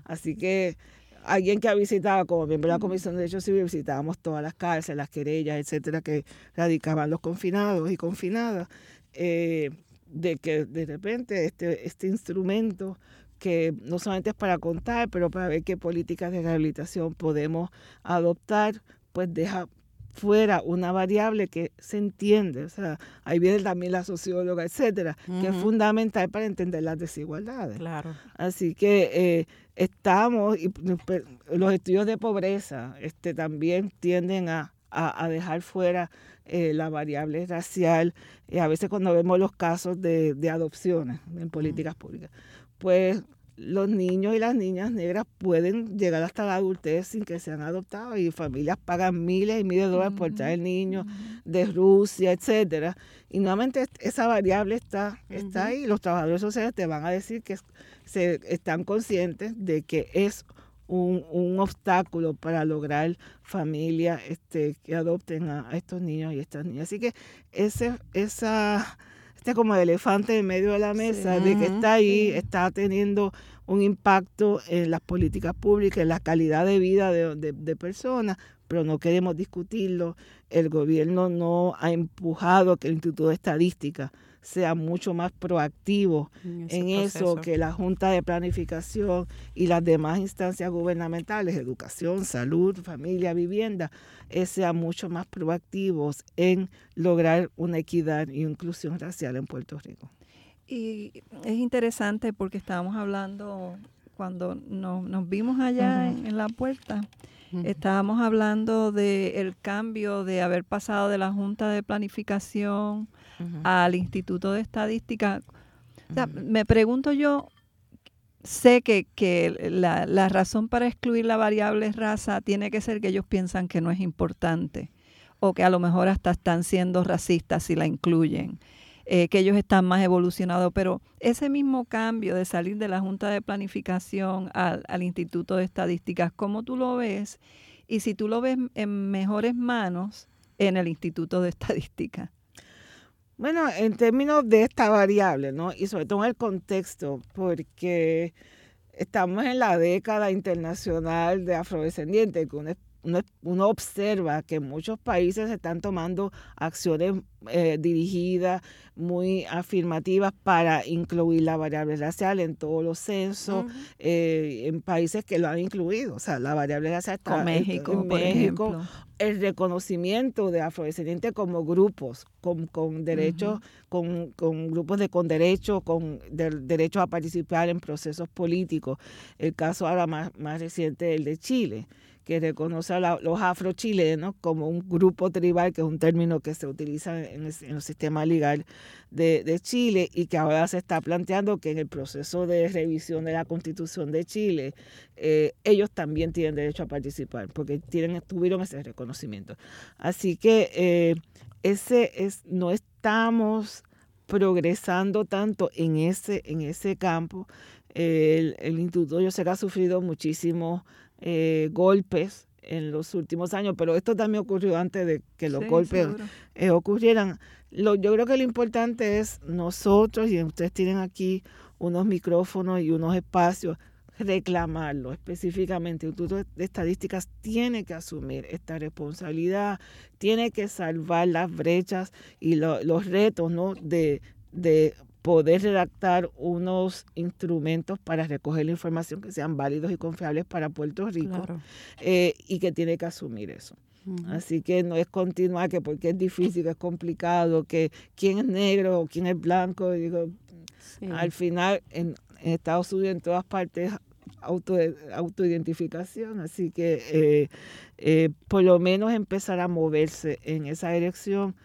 Así que alguien que ha visitado como miembro de la Comisión de Derechos Civiles, visitábamos todas las cárceles, las querellas, etcétera, que radicaban los confinados y confinadas, eh, de que de repente este, este instrumento que no solamente es para contar, pero para ver qué políticas de rehabilitación podemos adoptar, pues deja fuera una variable que se entiende, o sea, ahí viene también la socióloga, etcétera, que es fundamental para entender las desigualdades. Claro. Así que eh, estamos, y los estudios de pobreza este, también tienden a, dejar fuera eh, la variable racial, y a veces cuando vemos los casos de, de adopciones en políticas públicas, pues los niños y las niñas negras pueden llegar hasta la adultez sin que sean adoptados y familias pagan miles y miles de dólares por traer niños de Rusia, etcétera. Y nuevamente esa variable está, está ahí. Los trabajadores sociales te van a decir que se están conscientes de que es un, obstáculo para lograr familias este, que adopten a, estos niños y estas niñas. Así que ese, esa, este como el elefante en medio de la mesa, de que está ahí, está teniendo un impacto en las políticas públicas, en la calidad de vida de, de personas, pero no queremos discutirlo. El gobierno no ha empujado que el Instituto de Estadística sea mucho más proactivo en, eso, que la Junta de Planificación y las demás instancias gubernamentales, educación, salud, familia, vivienda, eh, sean mucho más proactivos en lograr una equidad y inclusión racial en Puerto Rico. Y es interesante porque estábamos hablando cuando nos, vimos allá en, la puerta. Estábamos hablando del cambio de haber pasado de la Junta de Planificación al Instituto de Estadística. Me pregunto yo, sé que, que la, la, razón para excluir la variable raza tiene que ser que ellos piensan que no es importante o que a lo mejor hasta están siendo racistas si la incluyen. Eh, que ellos están más evolucionados, pero ese mismo cambio de salir de la Junta de Planificación al, al Instituto de Estadísticas, ¿cómo tú lo ves? Y si tú lo ves en mejores manos en el Instituto de Estadística. Bueno, en términos de esta variable, ¿no? Y sobre todo en el contexto, porque estamos en la década internacional de afrodescendientes, que uno, observa que muchos países están tomando acciones eh, dirigidas, muy afirmativas para incluir la variable racial en todos los censos, eh, en países que lo han incluido. O sea, la variable racial está en México, por ejemplo el reconocimiento de afrodescendientes como grupos con, con derechos, con, con, grupos de con derechos, con derechos a participar en procesos políticos. El caso ahora más, más reciente, el de Chile que reconoce a los afrochilenos como un grupo tribal, que es un término que se utiliza en el, sistema legal de, Chile y que ahora se está planteando que en el proceso de revisión de la constitución de Chile, eh, ellos también tienen derecho a participar porque tienen, tuvieron ese reconocimiento. Así que eh, ese es, no estamos progresando tanto en ese, en ese campo. El, el instituto yo sé que ha sufrido muchísimo eh, golpes en los últimos años, pero esto también ocurrió antes de que los golpes eh, ocurrieran. Lo, yo creo que lo importante es nosotros, y ustedes tienen aquí unos micrófonos y unos espacios, reclamarlo específicamente. El Instituto de Estadísticas tiene que asumir esta responsabilidad, tiene que salvar las brechas y los retos ¿no? de, de poder redactar unos instrumentos para recoger la información que sean válidos y confiables para Puerto Rico eh, y que tiene que asumir eso. Así que no es continuar que porque es difícil, que es complicado, que quién es negro o quién es blanco. Digo, Al final, en, Estados Unidos, en todas partes, auto, autoidentificación. Así que eh, eh, por lo menos empezar a moverse en esa dirección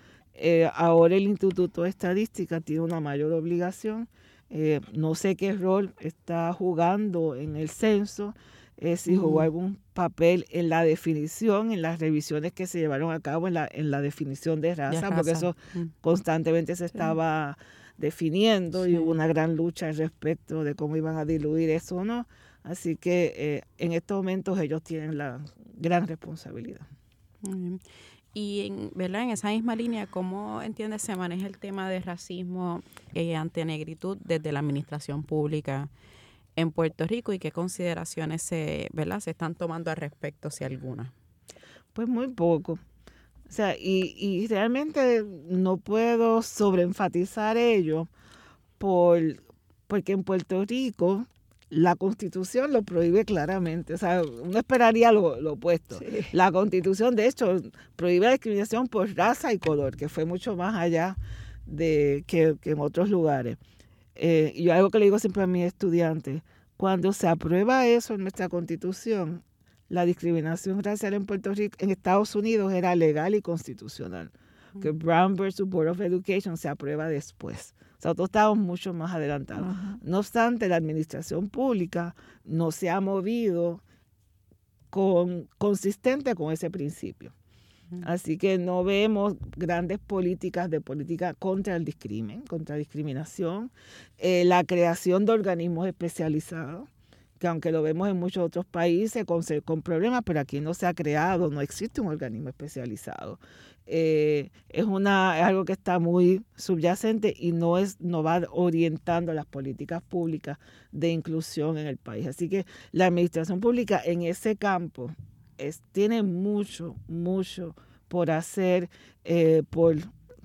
eh, ahora el Instituto de Estadística tiene una mayor obligación. Eh, no sé qué rol está jugando en el censo, eh, si jugó algún papel en la definición, en las revisiones que se llevaron a cabo en la, en la definición de raza, porque eso mm. constantemente se estaba definiendo y hubo una gran lucha respecto de cómo iban a diluir eso o no. Así que en estos momentos ellos tienen la gran responsabilidad. Y en, ¿verdad? en esa misma línea, ¿cómo entiendes se maneja el tema de racismo eh, ante negritud desde la administración pública en Puerto Rico y qué consideraciones se, ¿verdad? se están tomando al respecto, si alguna? Pues muy poco. O sea, y, y realmente no puedo sobreenfatizar ello por, porque en Puerto Rico la constitución lo prohíbe claramente. O sea, uno esperaría lo, lo opuesto. La constitución, de hecho, prohíbe la discriminación por raza y color, que fue mucho más allá de que, en otros lugares. Eh, y algo que le digo siempre a mis estudiantes, cuando se aprueba eso en nuestra constitución, la discriminación racial en Puerto Rico, en Estados Unidos era legal y constitucional. Que Brown versus Board of Education se aprueba después. O sea, nosotros estamos mucho más adelantados. No obstante, la administración pública no se ha movido con, consistente con ese principio. Así que no vemos grandes políticas de política contra el discrimen, contra la discriminación, eh, la creación de organismos especializados que aunque lo vemos en muchos otros países con, con problemas, pero aquí no se ha creado, no existe un organismo especializado. Eh, es, una, algo que está muy subyacente y no, es, no va orientando las políticas públicas de inclusión en el país. Así que la administración pública en ese campo es, tiene mucho, mucho por hacer, eh, por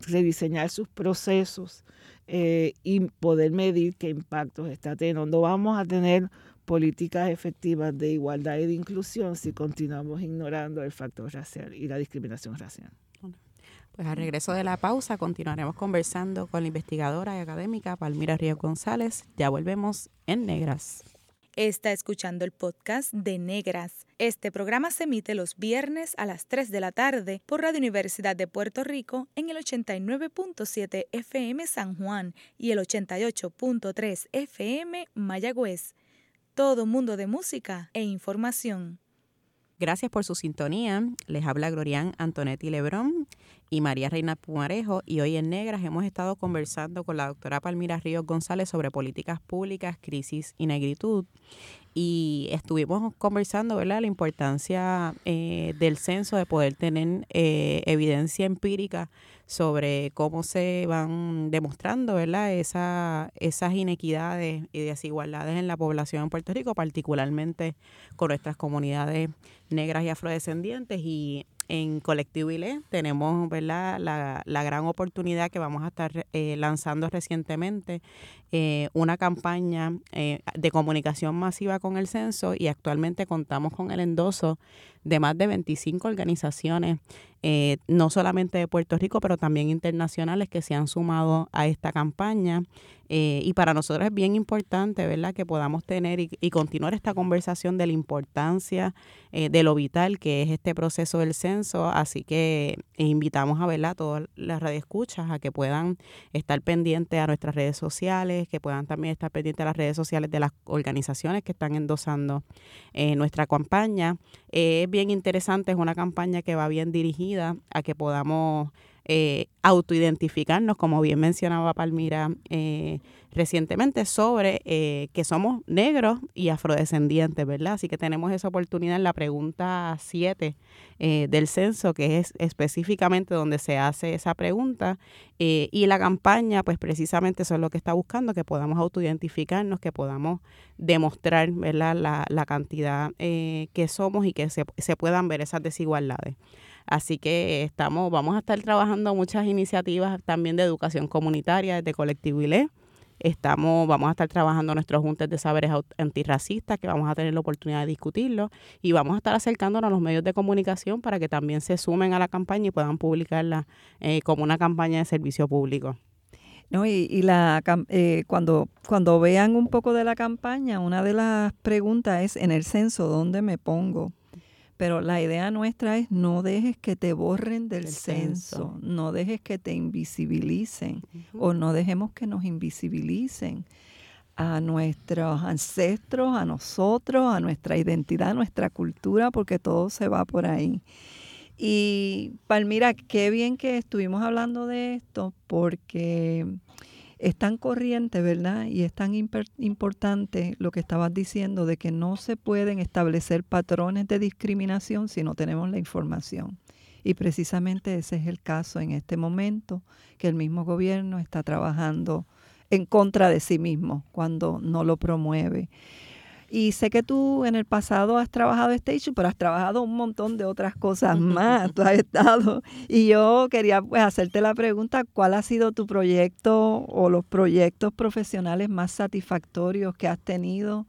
rediseñar sus procesos eh, y poder medir qué impactos está teniendo. No vamos a tener políticas efectivas de igualdad y de inclusión si continuamos ignorando el factor racial y la discriminación racial. Pues al regreso de la pausa continuaremos conversando con la investigadora y académica Palmira Río González. Ya volvemos en Negras. Está escuchando el podcast de Negras. Este programa se emite los viernes a las 3 de la tarde por Radio Universidad de Puerto Rico en el 89.7 FM San Juan y el 88.3 FM Mayagüez todo mundo de música e información. Gracias por su sintonía. Les habla Glorian Antonetti Lebrón y María Reina Pumarejo. Y hoy en Negras hemos estado conversando con la doctora Palmira Ríos González sobre políticas públicas, crisis y negritud y estuvimos conversando, ¿verdad?, la importancia eh, del censo, de poder tener eh, evidencia empírica sobre cómo se van demostrando, ¿verdad?, Esa, esas inequidades y desigualdades en la población en Puerto Rico, particularmente con nuestras comunidades negras y afrodescendientes y en Colectivo ILE tenemos ¿verdad? La, la gran oportunidad que vamos a estar eh, lanzando recientemente eh, una campaña eh, de comunicación masiva con el censo y actualmente contamos con el endoso de más de 25 organizaciones, no solamente de Puerto Rico, pero también internacionales que se han sumado a esta campaña. Eh, y para nosotros es bien importante, ¿verdad?, que podamos tener y, continuar esta conversación de la importancia eh, de lo vital que es este proceso del censo. Así que invitamos a, ¿verdad?, todas las radioescuchas a que puedan estar pendientes a nuestras redes sociales, que puedan también estar pendientes a las redes sociales de las organizaciones que están endosando eh, nuestra campaña. es bien interesante, es una campaña que va bien dirigida a que podamos eh, autoidentificarnos, como bien mencionaba Palmira eh, recientemente, sobre eh, que somos negros y afrodescendientes, ¿verdad? Así que tenemos esa oportunidad en la pregunta 7 eh, del censo, que es específicamente donde se hace esa pregunta. y la campaña, pues precisamente eso es lo que está buscando, que podamos autoidentificarnos, que podamos demostrar, ¿verdad? La, la cantidad que somos y que se, se puedan ver esas desigualdades. Así que estamos, vamos a estar trabajando muchas iniciativas también de educación comunitaria desde Colectivo ILE. Estamos, vamos a estar trabajando nuestros juntes de saberes antirracistas, que vamos a tener la oportunidad de discutirlo, y vamos a estar acercándonos a los medios de comunicación para que también se sumen a la campaña y puedan publicarla eh, como una campaña de servicio público. No, y, y la, eh, cuando, cuando vean un poco de la campaña, una de las preguntas es en el censo, ¿dónde me pongo? Pero la idea nuestra es no dejes que te borren del censo, no dejes que te invisibilicen o no dejemos que nos invisibilicen a nuestros ancestros, a nosotros, a nuestra identidad, a nuestra cultura, porque todo se va por ahí. Y Palmira, qué bien que estuvimos hablando de esto, porque es tan corriente, ¿verdad? Y es tan importante lo que estabas diciendo de que no se pueden establecer patrones de discriminación si no tenemos la información. Y precisamente ese es el caso en este momento, que el mismo gobierno está trabajando en contra de sí mismo cuando no lo promueve. Y sé que tú en el pasado has trabajado issue, pero has trabajado un montón de otras cosas más. tú has estado. Y yo quería pues, hacerte la pregunta, ¿cuál ha sido tu proyecto o los proyectos profesionales más satisfactorios que has tenido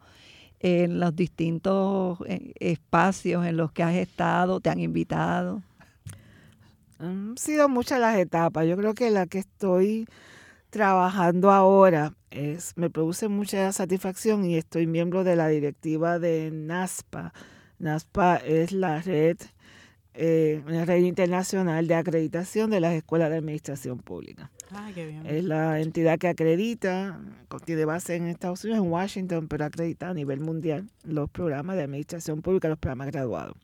en los distintos eh, espacios en los que has estado, te han invitado? Han sido muchas las etapas. Yo creo que la que estoy trabajando ahora es, me produce mucha satisfacción y estoy miembro de la directiva de NASPA. NASPA es la red, eh, una red internacional de acreditación de las escuelas de administración pública. Es la entidad que acredita, tiene base en Estados Unidos, en Washington, pero acredita a nivel mundial los programas de administración pública, los programas graduados.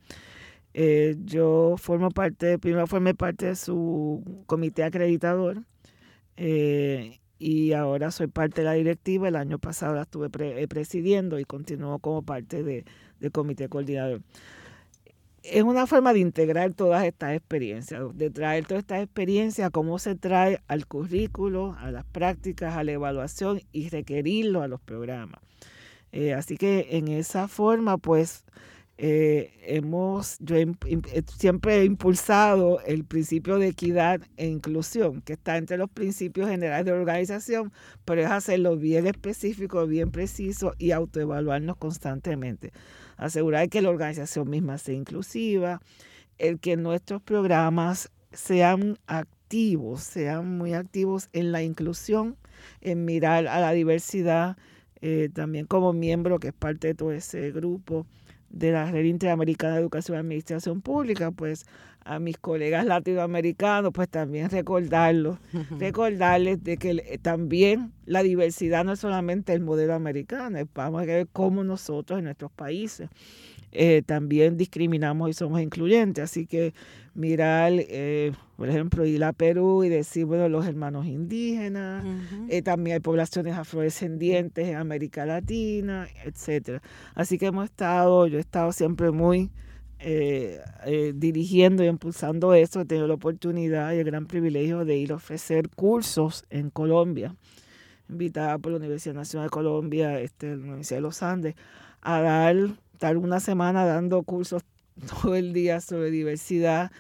Eh, yo formo parte, primero formé parte de su comité acreditador eh, y ahora soy parte de la directiva. El año pasado la estuve presidiendo y continúo como parte de, del comité coordinador es una forma de integrar todas estas experiencias, de traer todas estas experiencias, cómo se trae al currículo, a las prácticas, a la evaluación y requerirlo a los programas. Eh, así que en esa forma, pues, eh, hemos, yo eh, siempre he impulsado el principio de equidad e inclusión, que está entre los principios generales de organización, pero es hacerlo bien específico, bien preciso y autoevaluarnos constantemente. Asegurar que la organización misma sea inclusiva, el que nuestros programas sean activos, sean muy activos en la inclusión, en mirar a la diversidad, eh, también como miembro que es parte de todo ese grupo de la Red Interamericana de Educación y Administración Pública, pues a mis colegas latinoamericanos, pues también recordarlos, recordarles de que también la diversidad no es solamente el modelo americano, vamos a ver cómo nosotros en nuestros países eh, también discriminamos y somos incluyentes. Así que mirar, eh, por ejemplo, ir a Perú y decir, bueno, los hermanos indígenas, eh, también hay poblaciones afrodescendientes en América Latina, etcétera. Así que hemos estado, yo he estado siempre muy dirigiendo y impulsando eso, he tenido la oportunidad y el gran privilegio de ir a ofrecer cursos en Colombia, invitada por la Universidad Nacional de Colombia, este, la Universidad de los Andes, a dar estar una semana dando cursos todo el día sobre diversidad.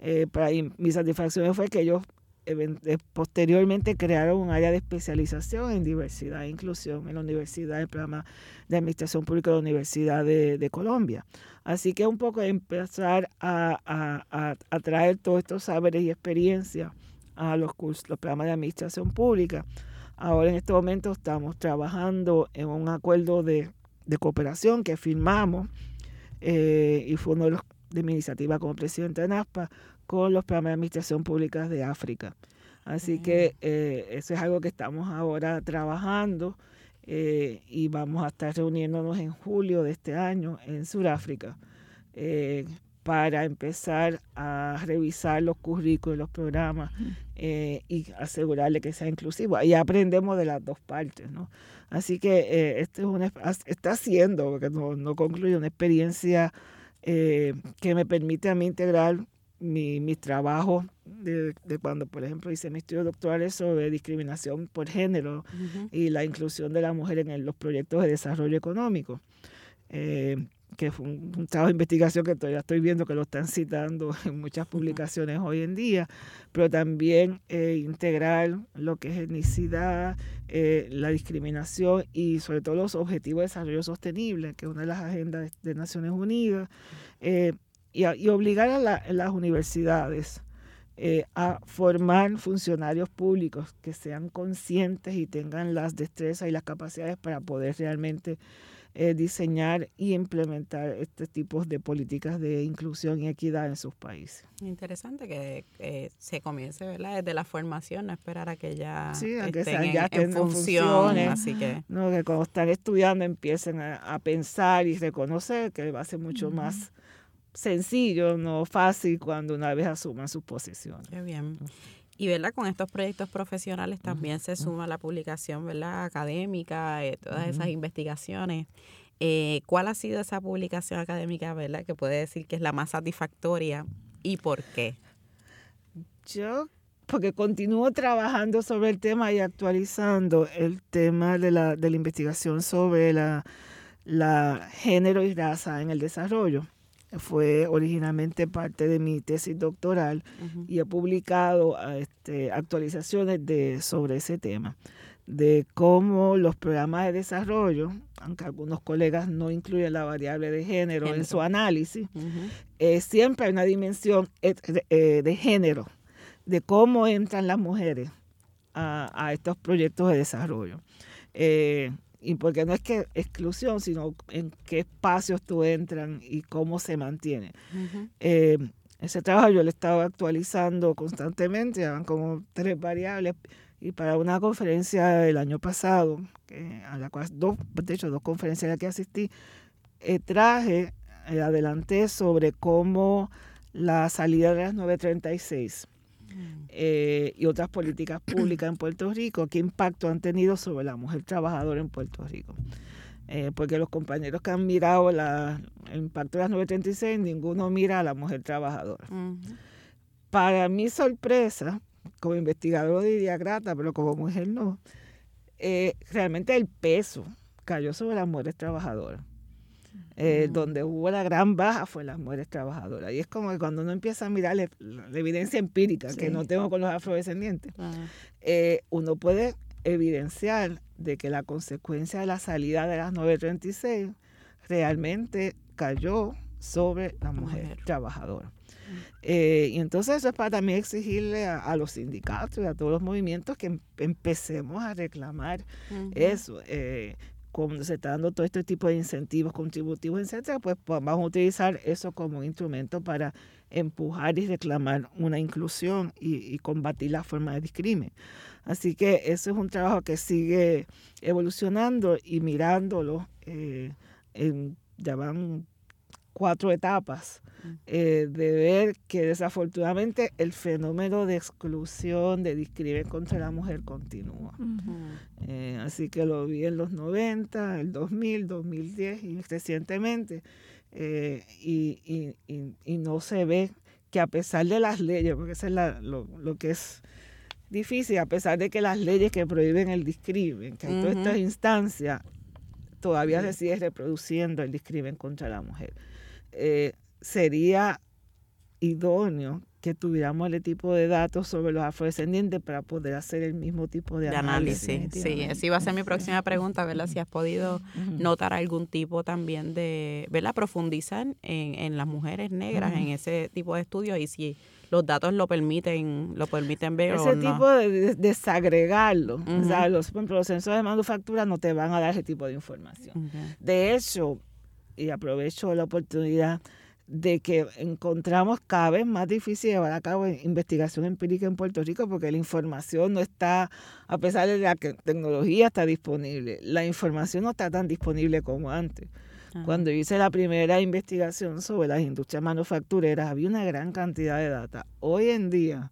Eh, para mi satisfacción fue que ellos eh, posteriormente crearon un área de especialización en diversidad e inclusión en la Universidad, el programa de Administración Pública de la Universidad de, Colombia. Así que un poco empezar a, a, a, traer todos estos saberes y experiencias a los cursos, los programas de Administración Pública. Ahora en este momento estamos trabajando en un acuerdo de de cooperación que firmamos eh, y fue uno de, los, de mi iniciativa como presidente de NASPA con los programas de administración pública de África. Así que eh, eso es algo que estamos ahora trabajando eh, y vamos a estar reuniéndonos en julio de este año en Sudáfrica para empezar a revisar los currículos, los programas y asegurarle que sea inclusivo. Y aprendemos de las dos partes, ¿no? Así que eh, este es una, está siendo, porque no, no concluye, una experiencia eh, que me permite a mí integrar mi, mis trabajos de, cuando, por ejemplo, hice mis estudios doctorales sobre discriminación por género y la inclusión de la mujer en los proyectos de desarrollo económico. Eh, que fue un, trabajo de investigación que todavía estoy viendo que lo están citando en muchas publicaciones hoy en día, pero también eh, integrar lo que es etnicidad, eh, la discriminación y sobre todo los objetivos de desarrollo sostenible, que es una de las agendas de, Naciones Unidas, y, obligar a, las universidades a formar funcionarios públicos que sean conscientes y tengan las destrezas y las capacidades para poder realmente eh, diseñar y implementar este tipo de políticas de inclusión y equidad en sus países. Interesante que se comience ¿verdad? desde la formación, no esperar a que ya, estén, ya en, función. Así que... No, que cuando están estudiando empiecen a, pensar y reconocer que va a ser mucho más sencillo, no fácil cuando una vez asuman sus posiciones. Qué bien. Y ¿verdad? con estos proyectos profesionales también se suma la publicación ¿verdad? académica, eh, todas esas investigaciones. Eh, ¿Cuál ha sido esa publicación académica ¿verdad? que puede decir que es la más satisfactoria y por qué? Yo, porque continúo trabajando sobre el tema y actualizando el tema de la, de la investigación sobre la, la género y raza en el desarrollo fue originalmente parte de mi tesis doctoral y he publicado este, actualizaciones de, sobre ese tema, de cómo los programas de desarrollo, aunque algunos colegas no incluyen la variable de género, en su análisis, eh, siempre hay una dimensión eh, de género, de cómo entran las mujeres a, estos proyectos de desarrollo. Eh, y porque no es que exclusión, sino en qué espacios tú entran y cómo se mantiene. Eh, ese trabajo yo lo he estado actualizando constantemente, van como tres variables. Y para una conferencia del año pasado, a la cual, dos, de hecho, dos conferencias a las que asistí, eh, traje, eh, adelanté sobre cómo la salida de las 936 eh, y otras políticas públicas en Puerto Rico, qué impacto han tenido sobre la mujer trabajadora en Puerto Rico. Eh, porque los compañeros que han mirado la, el impacto de las 936, ninguno mira a la mujer trabajadora. Para mi sorpresa, como investigador diría grata, pero como mujer no, eh, realmente el peso cayó sobre las mujeres trabajadoras. Eh, donde hubo la gran baja fue las mujeres trabajadoras. Y es como que cuando uno empieza a mirar la, evidencia empírica, que no tengo con los afrodescendientes, eh, uno puede evidenciar de que la consecuencia de la salida de las 936 realmente cayó sobre la mujer, trabajadora. Eh, y entonces eso es para también exigirle a, los sindicatos y a todos los movimientos que em, empecemos a reclamar eso. Eh, cuando se está dando todo este tipo de incentivos contributivos, etcétera, pues, pues, vamos a utilizar eso como instrumento para empujar y reclamar una inclusión y, combatir la forma de discrimen. Así que eso es un trabajo que sigue evolucionando y mirándolo. Eh, en, ya van cuatro etapas eh, de ver que desafortunadamente el fenómeno de exclusión, de discriminación contra la mujer continúa. Eh, así que lo vi en los 90, el 2000, 2010 y recientemente. Eh, y, no se ve que a pesar de las leyes, porque eso es lo, que es difícil, a pesar de que las leyes que prohíben el discrimen, que hay todas estas instancias, todavía se sigue reproduciendo el discrimen contra la mujer. Eh, sería idóneo que tuviéramos el tipo de datos sobre los afrodescendientes para poder hacer el mismo tipo de, análisis. Sí, esa iba a ser mi próxima pregunta, ¿verdad? Si has podido notar algún tipo también de, ¿verdad? Profundizar en, en las mujeres negras en ese tipo de estudios y si los datos lo permiten, lo permiten ver ese tipo de desagregarlo. O sea, los, los censos de manufactura no te van a dar ese tipo de información. De hecho, y aprovecho la oportunidad de que encontramos cada vez más difícil llevar a cabo investigación empírica en Puerto Rico porque la información no está, a pesar de la que tecnología está disponible, la información no está tan disponible como antes. Cuando hice la primera investigación sobre las industrias manufactureras, había una gran cantidad de data. Hoy en día,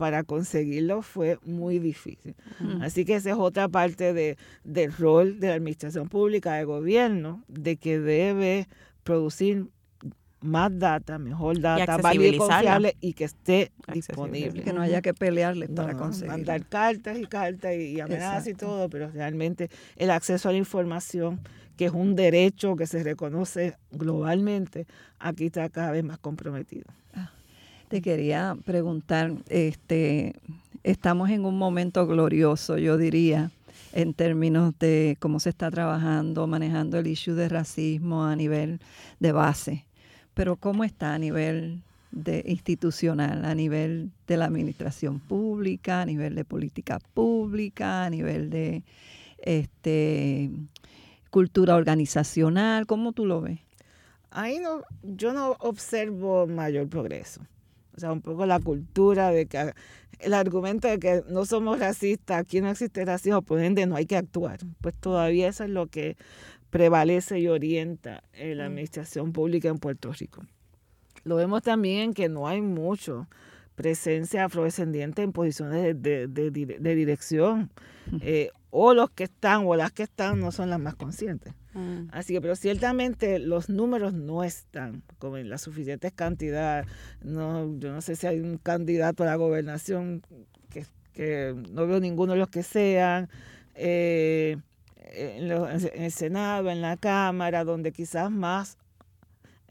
para conseguirlo fue muy difícil. Así que esa es otra parte de, del rol de la administración pública, de gobierno, de que debe producir más data, mejor data, válida y confiable y que esté disponible. Que no haya que pelearle para conseguir. Mandar cartas y cartas y, amenazas y todo, pero realmente el acceso a la información, que es un derecho que se reconoce globalmente, aquí está cada vez más comprometido. Ah, te quería preguntar, este, estamos en un momento glorioso, yo diría, en términos de cómo se está trabajando, manejando el issue de racismo a nivel de base pero ¿cómo está a nivel de institucional, a nivel de la administración pública, a nivel de política pública, a nivel de este cultura organizacional? ¿Cómo tú lo ves? Ahí no, yo no observo mayor progreso. O sea, un poco la cultura de que el argumento de que no somos racistas, aquí no existe racismo, por ende no hay que actuar. Pues todavía eso es lo que prevalece y orienta en la mm. administración pública en Puerto Rico. Lo vemos también en que no hay mucho presencia afrodescendiente en posiciones de, dirección, eh, o los que están o las que están no son las más conscientes. Mm. Así que, pero ciertamente los números no están como en la suficiente cantidad. No, yo no sé si hay un candidato a la gobernación que, que no veo ninguno de los que sean. Eh, en, el Senado, en la Cámara, donde quizás más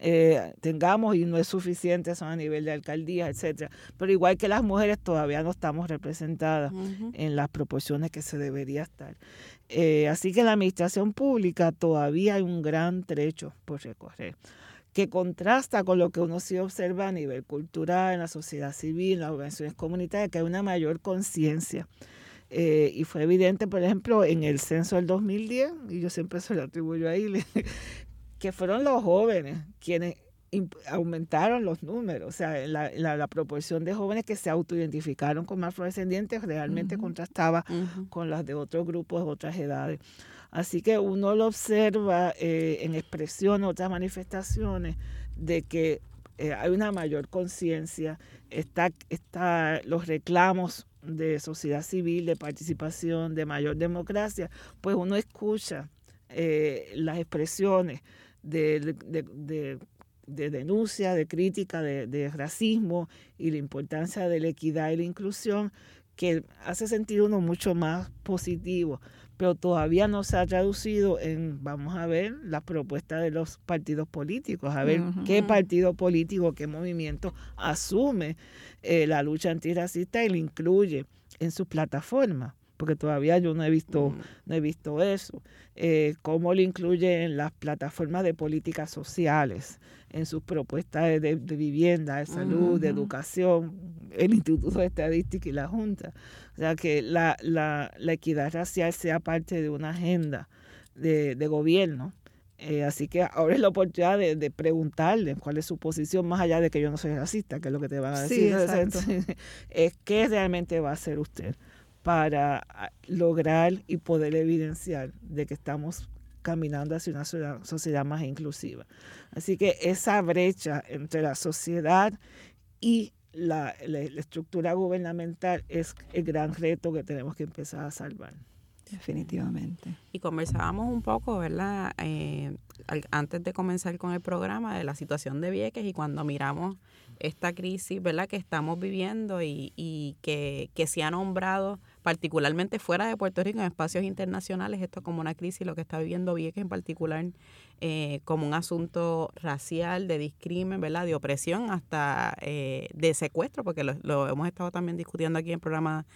eh, tengamos y no es suficiente son a nivel de alcaldía, etcétera. Pero igual que las mujeres todavía no estamos representadas en las proporciones que se debería estar. Eh, así que en la administración pública todavía hay un gran trecho por recorrer que contrasta con lo que uno sí observa a nivel cultural, en la sociedad civil, en las organizaciones comunitarias, que hay una mayor conciencia eh, y fue evidente, por ejemplo, en el censo del 2010, y yo siempre se lo atribuyo ahí, que fueron los jóvenes quienes aumentaron los números, o sea, la, la, proporción de jóvenes que se autoidentificaron como afrodescendientes realmente contrastaba con las de otros grupos de otras edades. Así que uno lo observa eh, en expresiones, otras manifestaciones, de que eh, hay una mayor conciencia, está, está los reclamos de sociedad civil, de participación, de mayor democracia, pues uno escucha eh, las expresiones de, denuncia, de crítica, de, racismo y la importancia de la equidad y la inclusión que hace sentir uno mucho más positivo. Pero todavía no se ha traducido en, vamos a ver, las propuestas de los partidos políticos, a ver qué partido político, qué movimiento asume eh, la lucha antirracista y lo incluye en su plataforma porque todavía yo no he visto, mm. no he visto eso. Eh, cómo lo incluye en las plataformas de políticas sociales, en sus propuestas de, vivienda, de salud, de educación, el Instituto de Estadística y la Junta. O sea, que la, la, la equidad racial sea parte de una agenda de, de gobierno. Eh, así que ahora es la oportunidad de, de, preguntarle cuál es su posición, más allá de que yo no soy racista, que es lo que te van a decir. es qué realmente va a hacer usted para ah, lograr y poder evidenciar de que estamos caminando hacia una sociedad más inclusiva. Así que esa brecha entre la sociedad y la, estructura gubernamental es el gran reto que tenemos que empezar a salvar. Definitivamente. Y conversábamos un poco, ¿verdad? Eh, antes de comenzar con el programa de la situación de Vieques y cuando miramos esta crisis, ¿verdad? Que estamos viviendo y, y que, que se ha nombrado particularmente fuera de Puerto Rico, en espacios internacionales, esto como una crisis, lo que está viviendo Vieques en particular, eh, como un asunto racial, de discrimen, ¿verdad? de opresión, hasta eh, de secuestro, porque lo, hemos estado también discutiendo aquí en el programa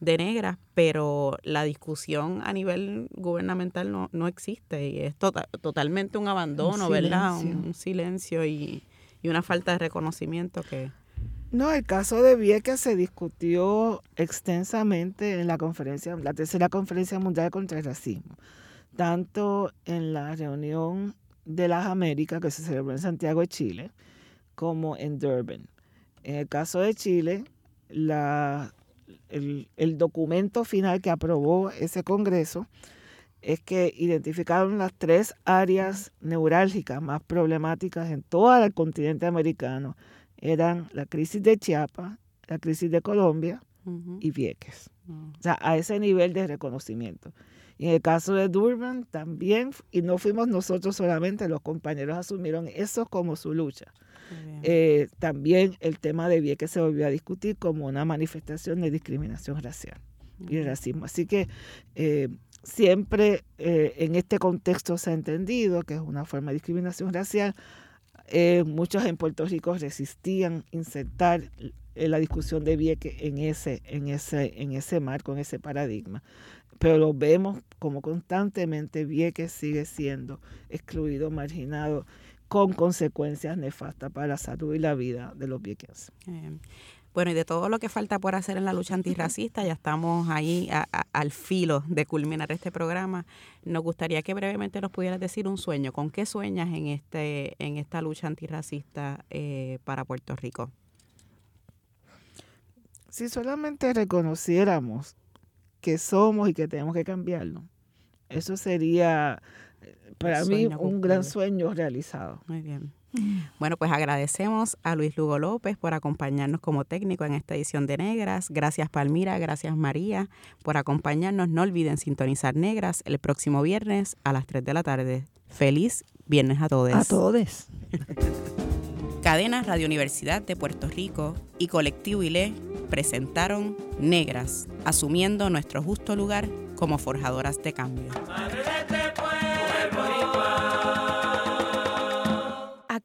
de negras, pero la discusión a nivel gubernamental no, no existe y es tota, totalmente un abandono, ¿verdad? Un, silencio y, y una falta de reconocimiento que... No, el caso de Vieques se discutió extensamente en la conferencia, la tercera conferencia mundial contra el racismo, tanto en la reunión de las Américas que se celebró en Santiago de Chile, como en Durban. En el caso de Chile, la, el, el documento final que aprobó ese Congreso es que identificaron las tres áreas neurálgicas más problemáticas en todo el continente americano eran la crisis de Chiapas, la crisis de Colombia y Vieques. Ah. O sea, a ese nivel de reconocimiento. Y en el caso de Durban también, y no fuimos nosotros solamente, los compañeros asumieron eso como su lucha. Eh, también el tema de Vieques se volvió a discutir como una manifestación de discriminación racial y racismo. Así que eh, siempre eh, en este contexto se ha entendido que es una forma de discriminación racial, eh, muchos en Puerto Rico resistían insertar eh, la discusión de Vieques en ese, en ese, en ese marco, en ese paradigma. Pero lo vemos como constantemente Vieques sigue siendo excluido, marginado, con consecuencias nefastas para la salud y la vida de los vieques. Bueno, y de todo lo que falta por hacer en la lucha antirracista, ya estamos ahí al filo de culminar este programa. Nos gustaría que brevemente nos pudieras decir un sueño. ¿Con qué sueñas en este en esta lucha antirracista eh, para Puerto Rico? Si solamente reconociéramos que somos y que tenemos que cambiarlo, eso sería eh, para mí un gran sueño realizado. Muy bien. Bueno, pues agradecemos a Luis Lugo López por acompañarnos como técnico en esta edición de Negras. Gracias Palmira, gracias María por acompañarnos. No olviden sintonizar Negras el próximo viernes a las 3 de la tarde. Feliz viernes a todos. A todos. Cadena Radio Universidad de Puerto Rico y Colectivo ILE presentaron Negras, asumiendo nuestro justo lugar como forjadoras de cambio.